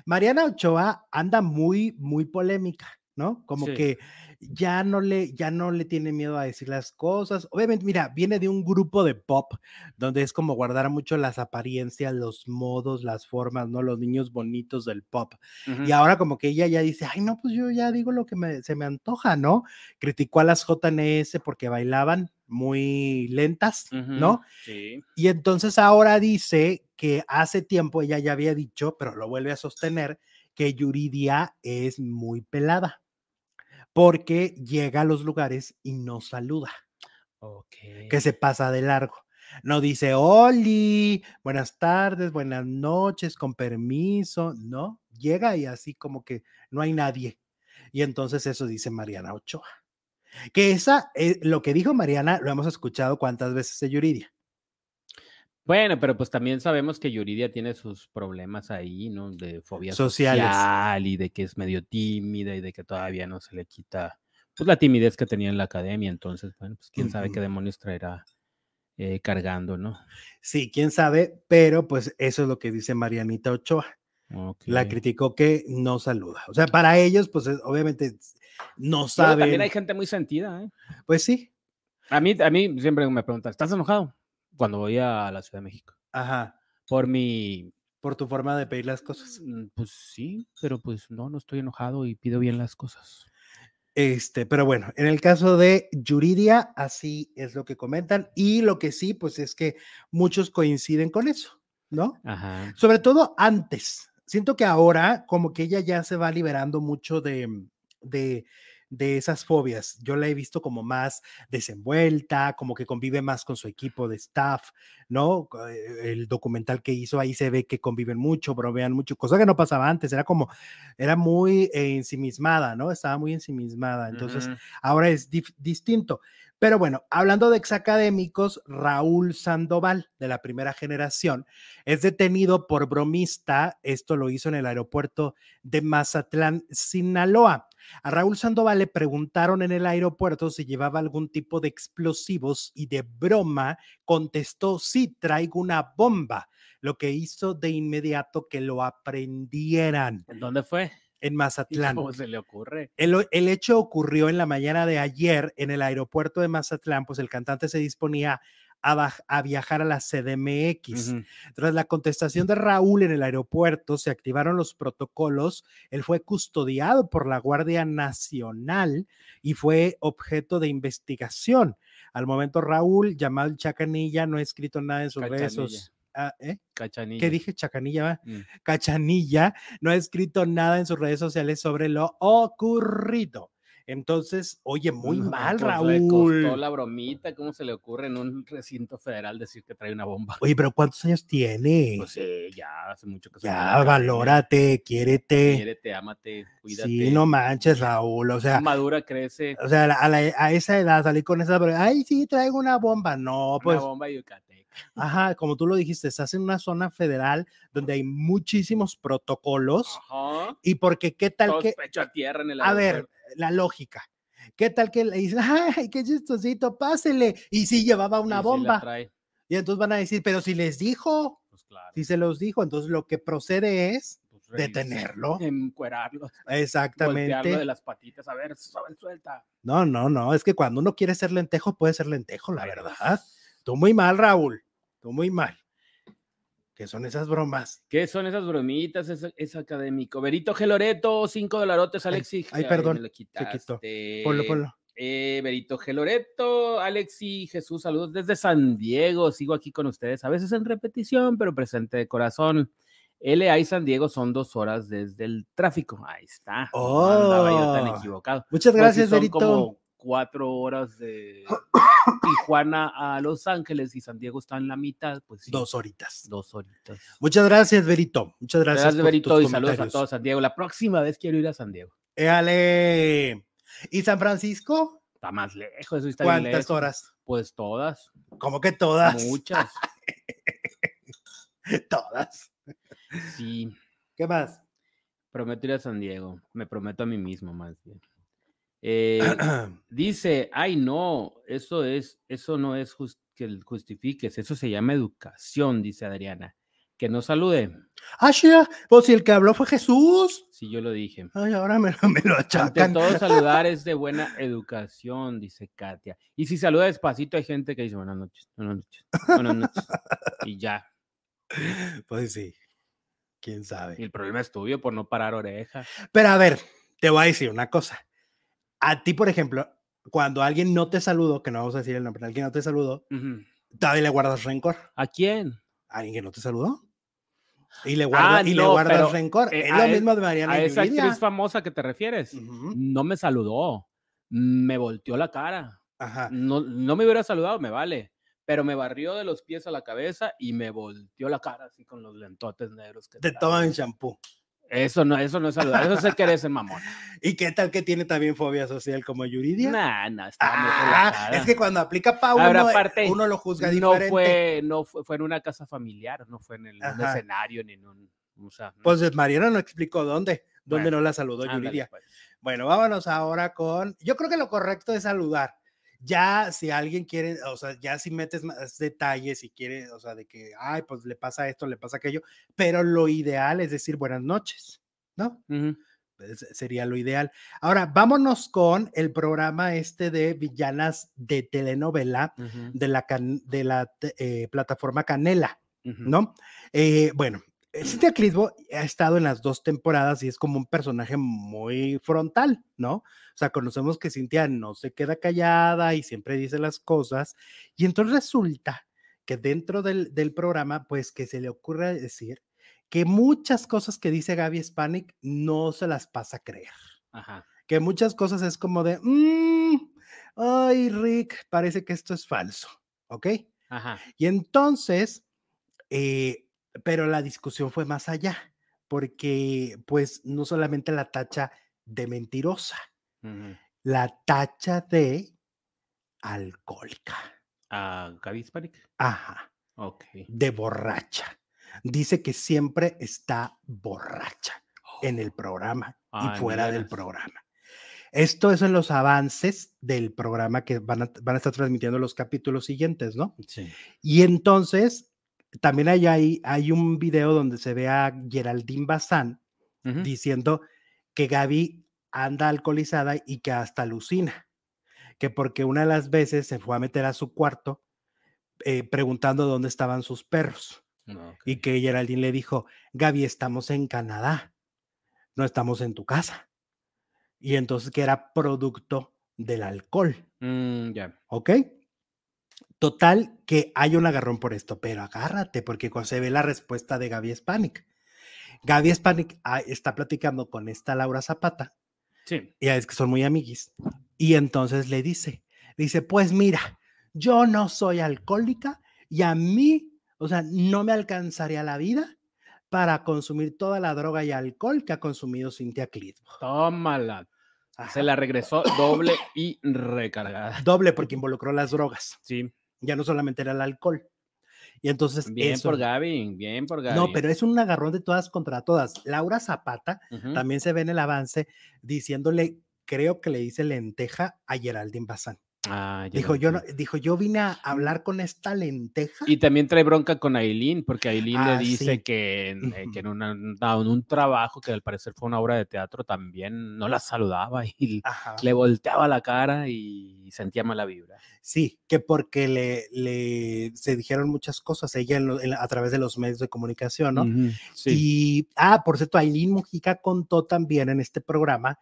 [SPEAKER 1] Mariana Ochoa anda muy, muy polémica, ¿no? Como
[SPEAKER 3] Sí.
[SPEAKER 1] que ya no le, ya no le tiene miedo a decir las cosas. Obviamente, mira, viene de un grupo de pop donde es como guardar mucho las apariencias, los modos, las formas, ¿no? Los niños bonitos del pop. Y ahora como que ella ya dice, ay, no, pues yo ya digo lo que me- se me antoja, ¿no? Criticó a las JNS porque bailaban muy lentas, ¿no?
[SPEAKER 3] Sí.
[SPEAKER 1] Y entonces ahora dice que hace tiempo ella ya había dicho, pero lo vuelve a sostener, que Yuridia es muy pelada porque llega a los lugares y no saluda,
[SPEAKER 3] Ok.
[SPEAKER 1] que se pasa de largo. No dice, Oli, buenas tardes, buenas noches, con permiso, no, llega y así como que no hay nadie. Y entonces eso dice Mariana Ochoa. Que esa, eh, lo que dijo Mariana, lo hemos escuchado cuántas veces de Yuridia.
[SPEAKER 3] Bueno, pero pues también sabemos que Yuridia tiene sus problemas ahí, ¿no? De fobia
[SPEAKER 1] Sociales.
[SPEAKER 3] social y de que es medio tímida y de que todavía no se le quita pues la timidez que tenía en la academia. Entonces, bueno, pues quién sabe qué demonios traerá eh, cargando, ¿no?
[SPEAKER 1] Sí, quién sabe, pero pues eso es lo que dice Marianita Ochoa. La criticó que no saluda. O sea, para ellos, pues es- obviamente no saben.
[SPEAKER 3] también hay gente muy sentida, ¿eh?
[SPEAKER 1] Pues sí,
[SPEAKER 3] A mí, a mí siempre me preguntan, ¿estás enojado? Cuando voy a la Ciudad de México.
[SPEAKER 1] ajá,
[SPEAKER 3] Por mi,
[SPEAKER 1] por tu forma de pedir las cosas.
[SPEAKER 3] mm, pues sí, pero pues no, no estoy enojado y pido bien las cosas.
[SPEAKER 1] Este, pero bueno, en el caso de Yuridia, así es lo que comentan. Y lo que sí, pues es que muchos coinciden con eso, ¿no?
[SPEAKER 3] Ajá.
[SPEAKER 1] Sobre todo antes. Siento que ahora como que ella ya se va liberando mucho de, de, de esas fobias. Yo la he visto como más desenvuelta, como que convive más con su equipo de staff, ¿no? Eh, El documental que hizo ahí se ve que conviven mucho, bromean mucho, cosa que no pasaba antes, era como, era muy eh, ensimismada, ¿no? Estaba muy ensimismada. Entonces,
[SPEAKER 3] Ujú.
[SPEAKER 1] ahora es distinto. Pero bueno, hablando de exacadémicos, Raúl Sandoval, de la primera generación, es detenido por bromista. Esto lo hizo en el aeropuerto de Mazatlán, Sinaloa. A Raúl Sandoval le preguntaron en el aeropuerto si llevaba algún tipo de explosivos y de broma contestó, sí, traigo una bomba, lo que hizo de inmediato que lo aprendieran
[SPEAKER 3] ¿En dónde fue?
[SPEAKER 1] En
[SPEAKER 3] ¿Y
[SPEAKER 1] Mazatlán.
[SPEAKER 3] ¿Cómo se le ocurre?
[SPEAKER 1] El, hecho ocurrió en la mañana de ayer en el aeropuerto de Mazatlán, pues el cantante se disponía a, baj- a viajar a la CDMX. Tras la contestación de Raúl en el aeropuerto, se activaron los protocolos. Él fue custodiado por la Guardia Nacional y fue objeto de investigación. Al momento, Raúl, llamado el Chacanilla, no ha escrito nada en sus redes
[SPEAKER 3] Cachanilla.
[SPEAKER 1] sociales. Ah, ¿eh?
[SPEAKER 3] Cachanilla.
[SPEAKER 1] ¿Qué dije? Chacanilla?
[SPEAKER 3] Mm.
[SPEAKER 1] Cachanilla no ha escrito nada en sus redes sociales sobre lo ocurrido. Entonces, oye, muy
[SPEAKER 3] No,
[SPEAKER 1] mal,
[SPEAKER 3] pues, Le costó
[SPEAKER 1] Raúl.
[SPEAKER 3] la bromita, ¿cómo se le ocurre en un recinto federal decir que trae una bomba?
[SPEAKER 1] Oye, pero ¿cuántos años tiene?
[SPEAKER 3] Pues sí, ya hace mucho que la
[SPEAKER 1] ya, valórate, quiérete.
[SPEAKER 3] Quiérete, ámate, cuídate.
[SPEAKER 1] Sí, no manches, Raúl. O sea,
[SPEAKER 3] Madura, crece.
[SPEAKER 1] o sea, a, la- a esa edad salir con esa, pero, ay, sí, traigo una bomba. No, pues,
[SPEAKER 3] una bomba yucateca.
[SPEAKER 1] Ajá, como tú lo dijiste, estás en una zona federal donde hay muchísimos protocolos
[SPEAKER 3] Ajá.
[SPEAKER 1] y porque qué tal
[SPEAKER 3] Todos
[SPEAKER 1] que,
[SPEAKER 3] pecho a tierra en el
[SPEAKER 1] a ver, la lógica. ¿Qué tal que le dicen, ay, qué chistosito, pásele? Y sí llevaba una bomba. Y entonces van a decir, pero si les dijo,
[SPEAKER 3] pues claro.
[SPEAKER 1] si se los dijo, entonces lo que procede es
[SPEAKER 3] pues,
[SPEAKER 1] detenerlo.
[SPEAKER 3] Encuerarlo.
[SPEAKER 1] Exactamente.
[SPEAKER 3] de las patitas. A ver, suelta.
[SPEAKER 1] No, no, no, es que cuando uno quiere ser lentejo, puede ser lentejo, la
[SPEAKER 3] Ay,
[SPEAKER 1] verdad. Tú muy mal, Raúl. Tú muy mal. ¿Qué son esas bromas?
[SPEAKER 3] ¿Qué son esas bromitas? Es, es académico. Berito Geloreto, cinco dolarotes,
[SPEAKER 1] Ay,
[SPEAKER 3] Alexi.
[SPEAKER 1] ay, perdón,
[SPEAKER 3] lo
[SPEAKER 1] se quitó. Ponlo, ponlo.
[SPEAKER 3] Eh, Berito Geloreto, Alexi, Jesús, saludos desde San Diego. Sigo aquí con ustedes, a veces en repetición, pero presente de corazón. LA y San Diego son dos horas desde el tráfico. Ahí está. No andaba yo tan
[SPEAKER 1] Oh.
[SPEAKER 3] equivocado.
[SPEAKER 1] Muchas
[SPEAKER 3] Pues
[SPEAKER 1] gracias,
[SPEAKER 3] son
[SPEAKER 1] Berito.
[SPEAKER 3] como cuatro horas de, [clears throat] Tijuana a Los Ángeles y San Diego está en la mitad, pues sí,
[SPEAKER 1] Dos horitas.
[SPEAKER 3] dos horitas.
[SPEAKER 1] Muchas gracias, Berito. Muchas gracias.
[SPEAKER 3] Gracias,
[SPEAKER 1] por
[SPEAKER 3] Berito,
[SPEAKER 1] tus
[SPEAKER 3] y saludos a todos San Diego. La próxima vez quiero ir a San Diego.
[SPEAKER 1] Éale. ¿Y San Francisco?
[SPEAKER 3] Está más lejos, eso está
[SPEAKER 1] ¿Cuántas
[SPEAKER 3] lejos.
[SPEAKER 1] horas?
[SPEAKER 3] Pues todas,
[SPEAKER 1] ¿Cómo que todas?
[SPEAKER 3] muchas. [laughs]
[SPEAKER 1] Todas.
[SPEAKER 3] Sí,
[SPEAKER 1] ¿Qué más?
[SPEAKER 3] prometo ir a San Diego. Me prometo a mí mismo, más bien. Eh, [clears throat] dice, ay, no, eso es, eso no es que justifiques, eso se llama educación, dice Adriana. Que no salude,
[SPEAKER 1] ah, pues si el que habló fue Jesús.
[SPEAKER 3] si yo lo dije.
[SPEAKER 1] Ay, ahora me, me lo
[SPEAKER 3] Ante
[SPEAKER 1] achacan.
[SPEAKER 3] todo, [laughs] saludar es de buena educación, dice Katia. Y si saluda despacito, hay gente que dice buenas noches, buenas noches, buenas noches. [laughs] Y ya.
[SPEAKER 1] Pues sí, quién
[SPEAKER 3] Y
[SPEAKER 1] sabe.
[SPEAKER 3] el problema es tuyo por no parar oreja.
[SPEAKER 1] Pero a ver, te voy a decir una cosa. A ti, por ejemplo, cuando alguien no te saludó, que no vamos a decir el nombre, alguien no te saludó,
[SPEAKER 3] Ujú.
[SPEAKER 1] todavía le guardas rencor.
[SPEAKER 3] ¿A quién?
[SPEAKER 1] ¿A alguien que no te saludó? Y le, guarda,
[SPEAKER 3] Ah,
[SPEAKER 1] y le guardas
[SPEAKER 3] pero,
[SPEAKER 1] rencor.
[SPEAKER 3] eh,
[SPEAKER 1] es lo mismo de Mariana
[SPEAKER 3] A esa actriz famosa que te refieres. No me saludó, me volteó la cara.
[SPEAKER 1] Ajá.
[SPEAKER 3] No, no me hubiera saludado, me vale. Pero me barrió de los pies a la cabeza y me volteó la cara así con los lentotes negros. Que
[SPEAKER 1] Te
[SPEAKER 3] trae.
[SPEAKER 1] toman shampoo.
[SPEAKER 3] Eso no, eso no es saludar, eso es el querer ser mamón. [laughs]
[SPEAKER 1] ¿Y qué tal que tiene también fobia social como Yuridia?
[SPEAKER 3] Nah, mejor la
[SPEAKER 1] Ah, es que cuando aplica pa'
[SPEAKER 3] Ahora,
[SPEAKER 1] uno,
[SPEAKER 3] aparte,
[SPEAKER 1] uno lo juzga
[SPEAKER 3] no
[SPEAKER 1] diferente.
[SPEAKER 3] fue, no fue, fue en una casa familiar, no fue en el, un escenario ni en un, o sea, no.
[SPEAKER 1] Pues Mariana no explicó dónde, dónde
[SPEAKER 3] Bueno,
[SPEAKER 1] no la saludó
[SPEAKER 3] Ándale,
[SPEAKER 1] Yuridia.
[SPEAKER 3] pues.
[SPEAKER 1] Bueno, vámonos ahora con. Yo creo que lo correcto es saludar. Ya si alguien quiere, o sea, ya si metes más detalles y quiere, o sea, de que, ay, pues le pasa esto, le pasa aquello, pero lo ideal es decir buenas noches, ¿no? Sería lo ideal. Ahora, vámonos con el programa este de villanas de telenovela de la, can- de la eh, plataforma Canela. ¿no? Eh, bueno, eh, Cintia Clitbo ha estado en las dos temporadas y es como un personaje muy frontal, ¿no? O sea, conocemos que Cintia no se queda callada y siempre dice las cosas. Y entonces resulta que dentro del, del programa, pues que se le ocurre decir que muchas cosas que dice Gaby Spanik no se las pasa a creer.
[SPEAKER 3] Ajá.
[SPEAKER 1] Que muchas cosas es como de, "Mm, ay, Rick, parece que esto es falso, ¿ok?
[SPEAKER 3] Ajá.
[SPEAKER 1] Y entonces, eh, pero la discusión fue más allá, porque pues no solamente la tacha de mentirosa, la tacha de alcohólica,
[SPEAKER 3] ¿A Gaby Spanik?
[SPEAKER 1] ajá,
[SPEAKER 3] Ok.
[SPEAKER 1] de borracha. Dice que siempre está borracha en el programa
[SPEAKER 3] Ay,
[SPEAKER 1] y fuera del programa. Esto es en los avances del programa que van a, van a estar transmitiendo los capítulos siguientes, ¿no?
[SPEAKER 3] Sí.
[SPEAKER 1] Y entonces, también hay, hay un video donde se ve a Geraldine Bazán diciendo que Gaby anda alcoholizada y que hasta alucina, que porque una de las veces se fue a meter a su cuarto eh, preguntando dónde estaban sus perros
[SPEAKER 3] Ok.
[SPEAKER 1] y que Geraldine le dijo, Gaby, estamos en Canadá, no estamos en tu casa. Y entonces que era producto del alcohol.
[SPEAKER 3] Mm, ya.
[SPEAKER 1] ¿Ok? Total, que hay un agarrón por esto, pero agárrate, porque cuando se ve la respuesta de Gaby Spanik. Gaby Spanik ah, está platicando con esta Laura Zapata,
[SPEAKER 3] Sí.
[SPEAKER 1] y es que son muy amiguis, y entonces le dice, dice, pues mira, yo no soy alcohólica y a mí, o sea, no me alcanzaría la vida para consumir toda la droga y alcohol que ha consumido Cintia Clitbo.
[SPEAKER 3] Tómala.
[SPEAKER 1] Ajá.
[SPEAKER 3] Se la regresó doble y recargada.
[SPEAKER 1] Doble porque involucró las drogas,
[SPEAKER 3] Sí.
[SPEAKER 1] Ya no solamente era el alcohol. Y entonces
[SPEAKER 3] Bien
[SPEAKER 1] eso-
[SPEAKER 3] por Gaby, bien por Gaby.
[SPEAKER 1] No, pero es un agarrón de todas contra todas. Laura Zapata también se ve en el avance diciéndole, creo que le dice lenteja a Geraldine Bazán.
[SPEAKER 3] Ah,
[SPEAKER 1] Dijo yo, no, dijo, yo vine a hablar con esta lenteja.
[SPEAKER 3] Y también trae bronca con Aileen, porque Aileen
[SPEAKER 1] Ah,
[SPEAKER 3] le dice
[SPEAKER 1] sí.
[SPEAKER 3] que, en, eh, que en, una- en un trabajo que al parecer fue una obra de teatro también no la saludaba [laughs] y
[SPEAKER 1] Ajá.
[SPEAKER 3] le volteaba la cara y sentía mala vibra.
[SPEAKER 1] Sí, que porque le, le se dijeron muchas cosas ella en lo- a través de los medios de comunicación, ¿no?
[SPEAKER 3] Sí.
[SPEAKER 1] Y, ah, por cierto, Aileen Mujica contó también en este programa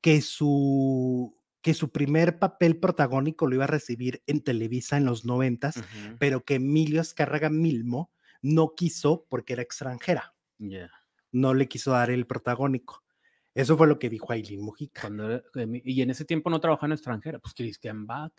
[SPEAKER 1] que su, que su primer papel protagónico lo iba a recibir en Televisa en los noventas,
[SPEAKER 3] Ujú,
[SPEAKER 1] pero que Emilio Escárraga Milmo no quiso porque era extranjera, no le quiso dar el protagónico. Eso fue lo que dijo Aileen Mujica.
[SPEAKER 3] Cuando mi- y en ese tiempo no trabajaba en extranjera, pues Christian Bach.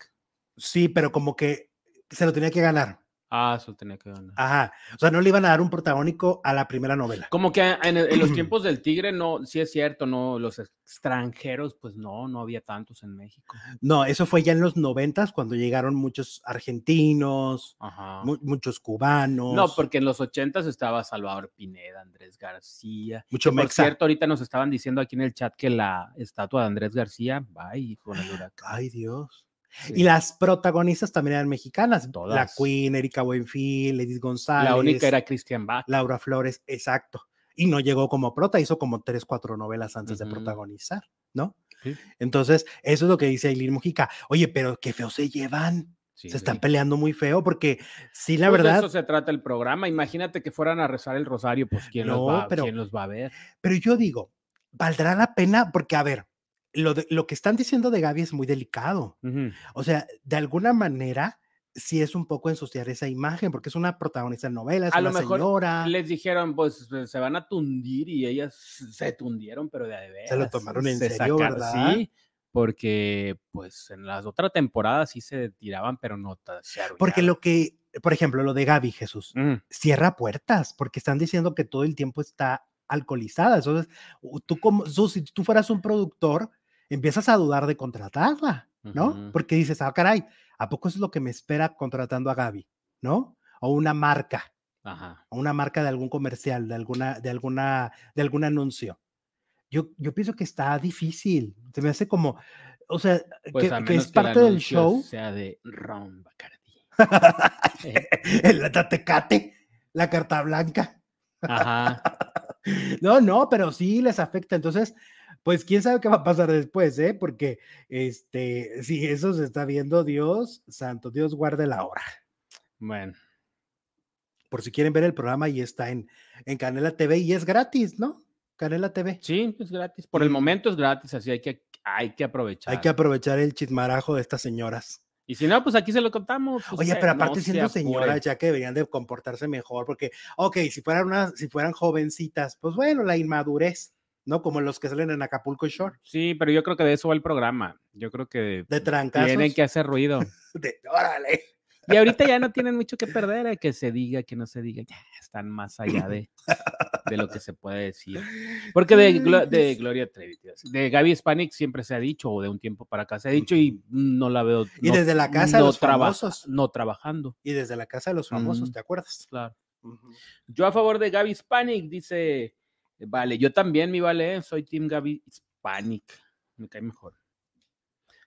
[SPEAKER 1] Sí, pero como que se lo tenía que ganar.
[SPEAKER 3] Ah, eso tenía que ganar.
[SPEAKER 1] Ajá. O sea, no le iban a dar un protagónico a la primera novela.
[SPEAKER 3] Como que en, el- en los [clears throat] tiempos del tigre, no, sí es cierto, no, los extranjeros, pues no, no había tantos en México.
[SPEAKER 1] No, eso fue ya en los noventas cuando llegaron muchos argentinos,
[SPEAKER 3] Ajá.
[SPEAKER 1] mu- muchos cubanos.
[SPEAKER 3] No, porque en los ochentas estaba Salvador Pineda, Andrés García.
[SPEAKER 1] Mucho
[SPEAKER 3] Que, por cierto, ahorita nos estaban diciendo aquí en el chat que la estatua de Andrés García va ahí con el huracán.
[SPEAKER 1] Ay, Dios.
[SPEAKER 3] Sí.
[SPEAKER 1] Y las protagonistas también eran mexicanas. La
[SPEAKER 3] Todas.
[SPEAKER 1] Queen, Erika Buenfil, Edith González.
[SPEAKER 3] La única era Christian Bach.
[SPEAKER 1] Laura Flores, exacto. Y no llegó como prota, hizo como tres, cuatro novelas antes de
[SPEAKER 3] Ujú.
[SPEAKER 1] protagonizar, ¿no?
[SPEAKER 3] Sí.
[SPEAKER 1] Entonces, eso es lo que dice Aileen Mujica. Oye, pero qué feo se llevan.
[SPEAKER 3] Sí,
[SPEAKER 1] se están peleando muy feo porque sí, la
[SPEAKER 3] Pues de
[SPEAKER 1] verdad,
[SPEAKER 3] eso se trata el programa. Imagínate que fueran a rezar el rosario, pues quién,
[SPEAKER 1] No,
[SPEAKER 3] los, va,
[SPEAKER 1] pero-
[SPEAKER 3] quién los va a ver.
[SPEAKER 1] pero yo digo, ¿valdrá la pena? Porque, a ver, lo, de- lo que están diciendo de Gaby es muy delicado.
[SPEAKER 3] Ujú.
[SPEAKER 1] O sea, de alguna manera, sí es un poco ensuciar esa imagen, porque es una protagonista de novela, es
[SPEAKER 3] A
[SPEAKER 1] una
[SPEAKER 3] lo mejor
[SPEAKER 1] señora.
[SPEAKER 3] les dijeron, pues se van a tundir y ellas se tundieron, pero de a
[SPEAKER 1] Se lo tomaron en
[SPEAKER 3] se
[SPEAKER 1] serio, ¿verdad?
[SPEAKER 3] Sí, porque pues en las otras temporadas sí se tiraban, pero no se
[SPEAKER 1] Porque
[SPEAKER 3] arruinaron.
[SPEAKER 1] lo que, por ejemplo, lo de Gaby Jesús, cierra puertas, porque están diciendo que todo el tiempo está alcoholizada. Entonces, tú como, tú, si tú fueras un productor, empiezas a dudar de contratarla, ¿no?
[SPEAKER 3] Ujú.
[SPEAKER 1] Porque dices, ah, caray, ¿a poco eso es lo que me espera contratando a Gaby? ¿No? O una marca,
[SPEAKER 3] Ajá.
[SPEAKER 1] o una marca de algún comercial, de alguna, de alguna, de algún anuncio. Yo, yo pienso que está difícil. Se me hace como, o sea,
[SPEAKER 3] Pues
[SPEAKER 1] que, que es
[SPEAKER 3] que
[SPEAKER 1] parte del show.
[SPEAKER 3] sea de Ron Bacardi. [laughs]
[SPEAKER 1] el Tatecate, la carta blanca.
[SPEAKER 3] Ajá. [laughs]
[SPEAKER 1] No, no, pero sí les afecta. Entonces, pues quién sabe qué va a pasar después, ¿eh? Porque, este, si eso se está viendo, Dios santo, Dios guarde la hora.
[SPEAKER 3] Bueno,
[SPEAKER 1] Por si quieren ver el programa, y está en, en Canela TV y es gratis, ¿no? Canela TV.
[SPEAKER 3] sí, es gratis. Por el momento es gratis, así hay que, hay que aprovechar.
[SPEAKER 1] Hay que aprovechar el chismarajo de estas señoras.
[SPEAKER 3] Y si no, pues aquí se lo contamos. pues,
[SPEAKER 1] Oye, pero aparte
[SPEAKER 3] se
[SPEAKER 1] siendo
[SPEAKER 3] apure.
[SPEAKER 1] señoras, ya que deberían de comportarse mejor, porque, ok, si fueran unas, si fueran jovencitas, pues bueno, la inmadurez, ¿no? Como los que salen en Acapulco Shore,
[SPEAKER 3] Sí, pero yo creo que de eso va el programa. Yo creo que
[SPEAKER 1] de trancazos.
[SPEAKER 3] tienen que hacer ruido. [laughs]
[SPEAKER 1] de- órale.
[SPEAKER 3] Y ahorita ya no tienen mucho que perder, eh, que se diga, que no se diga, ya están más allá de, de lo que se puede decir. Porque de, Glo- de Gloria Trevi, de Gaby Spanik siempre se ha dicho, o de un tiempo para acá se ha dicho, y no la veo.
[SPEAKER 1] Y
[SPEAKER 3] no-
[SPEAKER 1] desde la casa de los
[SPEAKER 3] traba-
[SPEAKER 1] famosos.
[SPEAKER 3] No trabajando,
[SPEAKER 1] Y desde la casa de los famosos,
[SPEAKER 3] Mm.
[SPEAKER 1] ¿te acuerdas?
[SPEAKER 3] claro. Yo a favor de Gaby Spanik, dice, vale, yo también, mi vale, eh, soy Team Gaby Spanik, me cae mejor.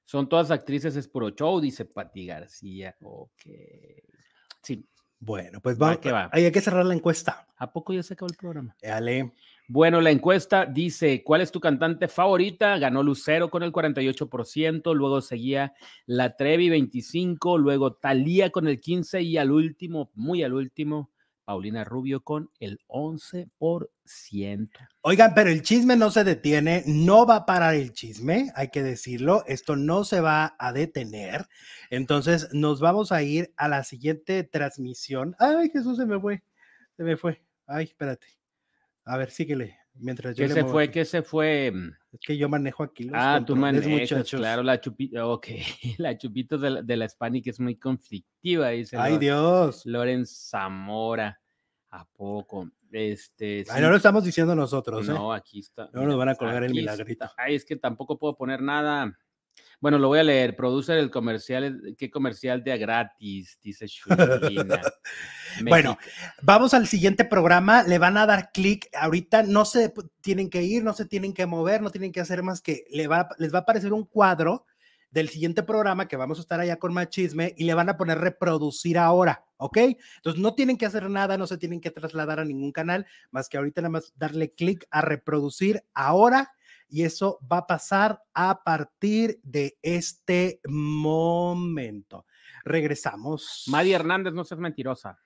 [SPEAKER 3] Son todas actrices, es puro show, dice Pati García. Ok. Sí,
[SPEAKER 1] Bueno, pues
[SPEAKER 3] Va que va.
[SPEAKER 1] hay que cerrar la encuesta.
[SPEAKER 3] ¿a poco ya se acabó el programa?
[SPEAKER 1] Dale.
[SPEAKER 3] Bueno, la encuesta dice, ¿cuál es tu cantante favorita? Ganó Lucero con el 48%, luego seguía La Trevi 25, luego Talía con el 15 y al último, muy al último, Paulina Rubio con el 11%.
[SPEAKER 1] Oigan, pero el chisme no se detiene, no va a parar el chisme, hay que decirlo, esto no se va a detener. Entonces nos vamos a ir a la siguiente transmisión. Ay, Jesús, se me fue, se me fue. Ay, espérate. A ver, síguele. Mientras yo
[SPEAKER 3] ¿Qué
[SPEAKER 1] le
[SPEAKER 3] se
[SPEAKER 1] muevo
[SPEAKER 3] fue? ¿Qué se fue?
[SPEAKER 1] Es que yo manejo aquí los
[SPEAKER 3] Ah, tú manejas,
[SPEAKER 1] muchachos.
[SPEAKER 3] claro, la chupita, ok, [laughs] la chupita de la, de la Hispanic es muy conflictiva, dice
[SPEAKER 1] Ay, Dios.
[SPEAKER 3] Loren Zamora. ¿A poco? Este,
[SPEAKER 1] Ay,
[SPEAKER 3] sí,
[SPEAKER 1] no lo estamos diciendo nosotros, ¿eh?
[SPEAKER 3] no, aquí está.
[SPEAKER 1] No nos van a colgar el milagrito.
[SPEAKER 3] está. Ay, es que tampoco puedo poner nada. Bueno, lo voy a leer. Produce el comercial, ¿qué comercial de a gratis? Dice. [laughs]
[SPEAKER 1] Bueno, Vamos al siguiente programa, le van a dar clic. Ahorita no se tienen que ir, no se tienen que mover, no tienen que hacer más que le va, les va a aparecer un cuadro del siguiente programa que vamos a estar allá con Machisme y le van a poner reproducir ahora, ¿ok? Entonces no tienen que hacer nada, no se tienen que trasladar a ningún canal, más que ahorita nada más darle clic a reproducir ahora y eso va a pasar a partir de este momento. Regresamos.
[SPEAKER 3] Madi Hernández, no seas mentirosa.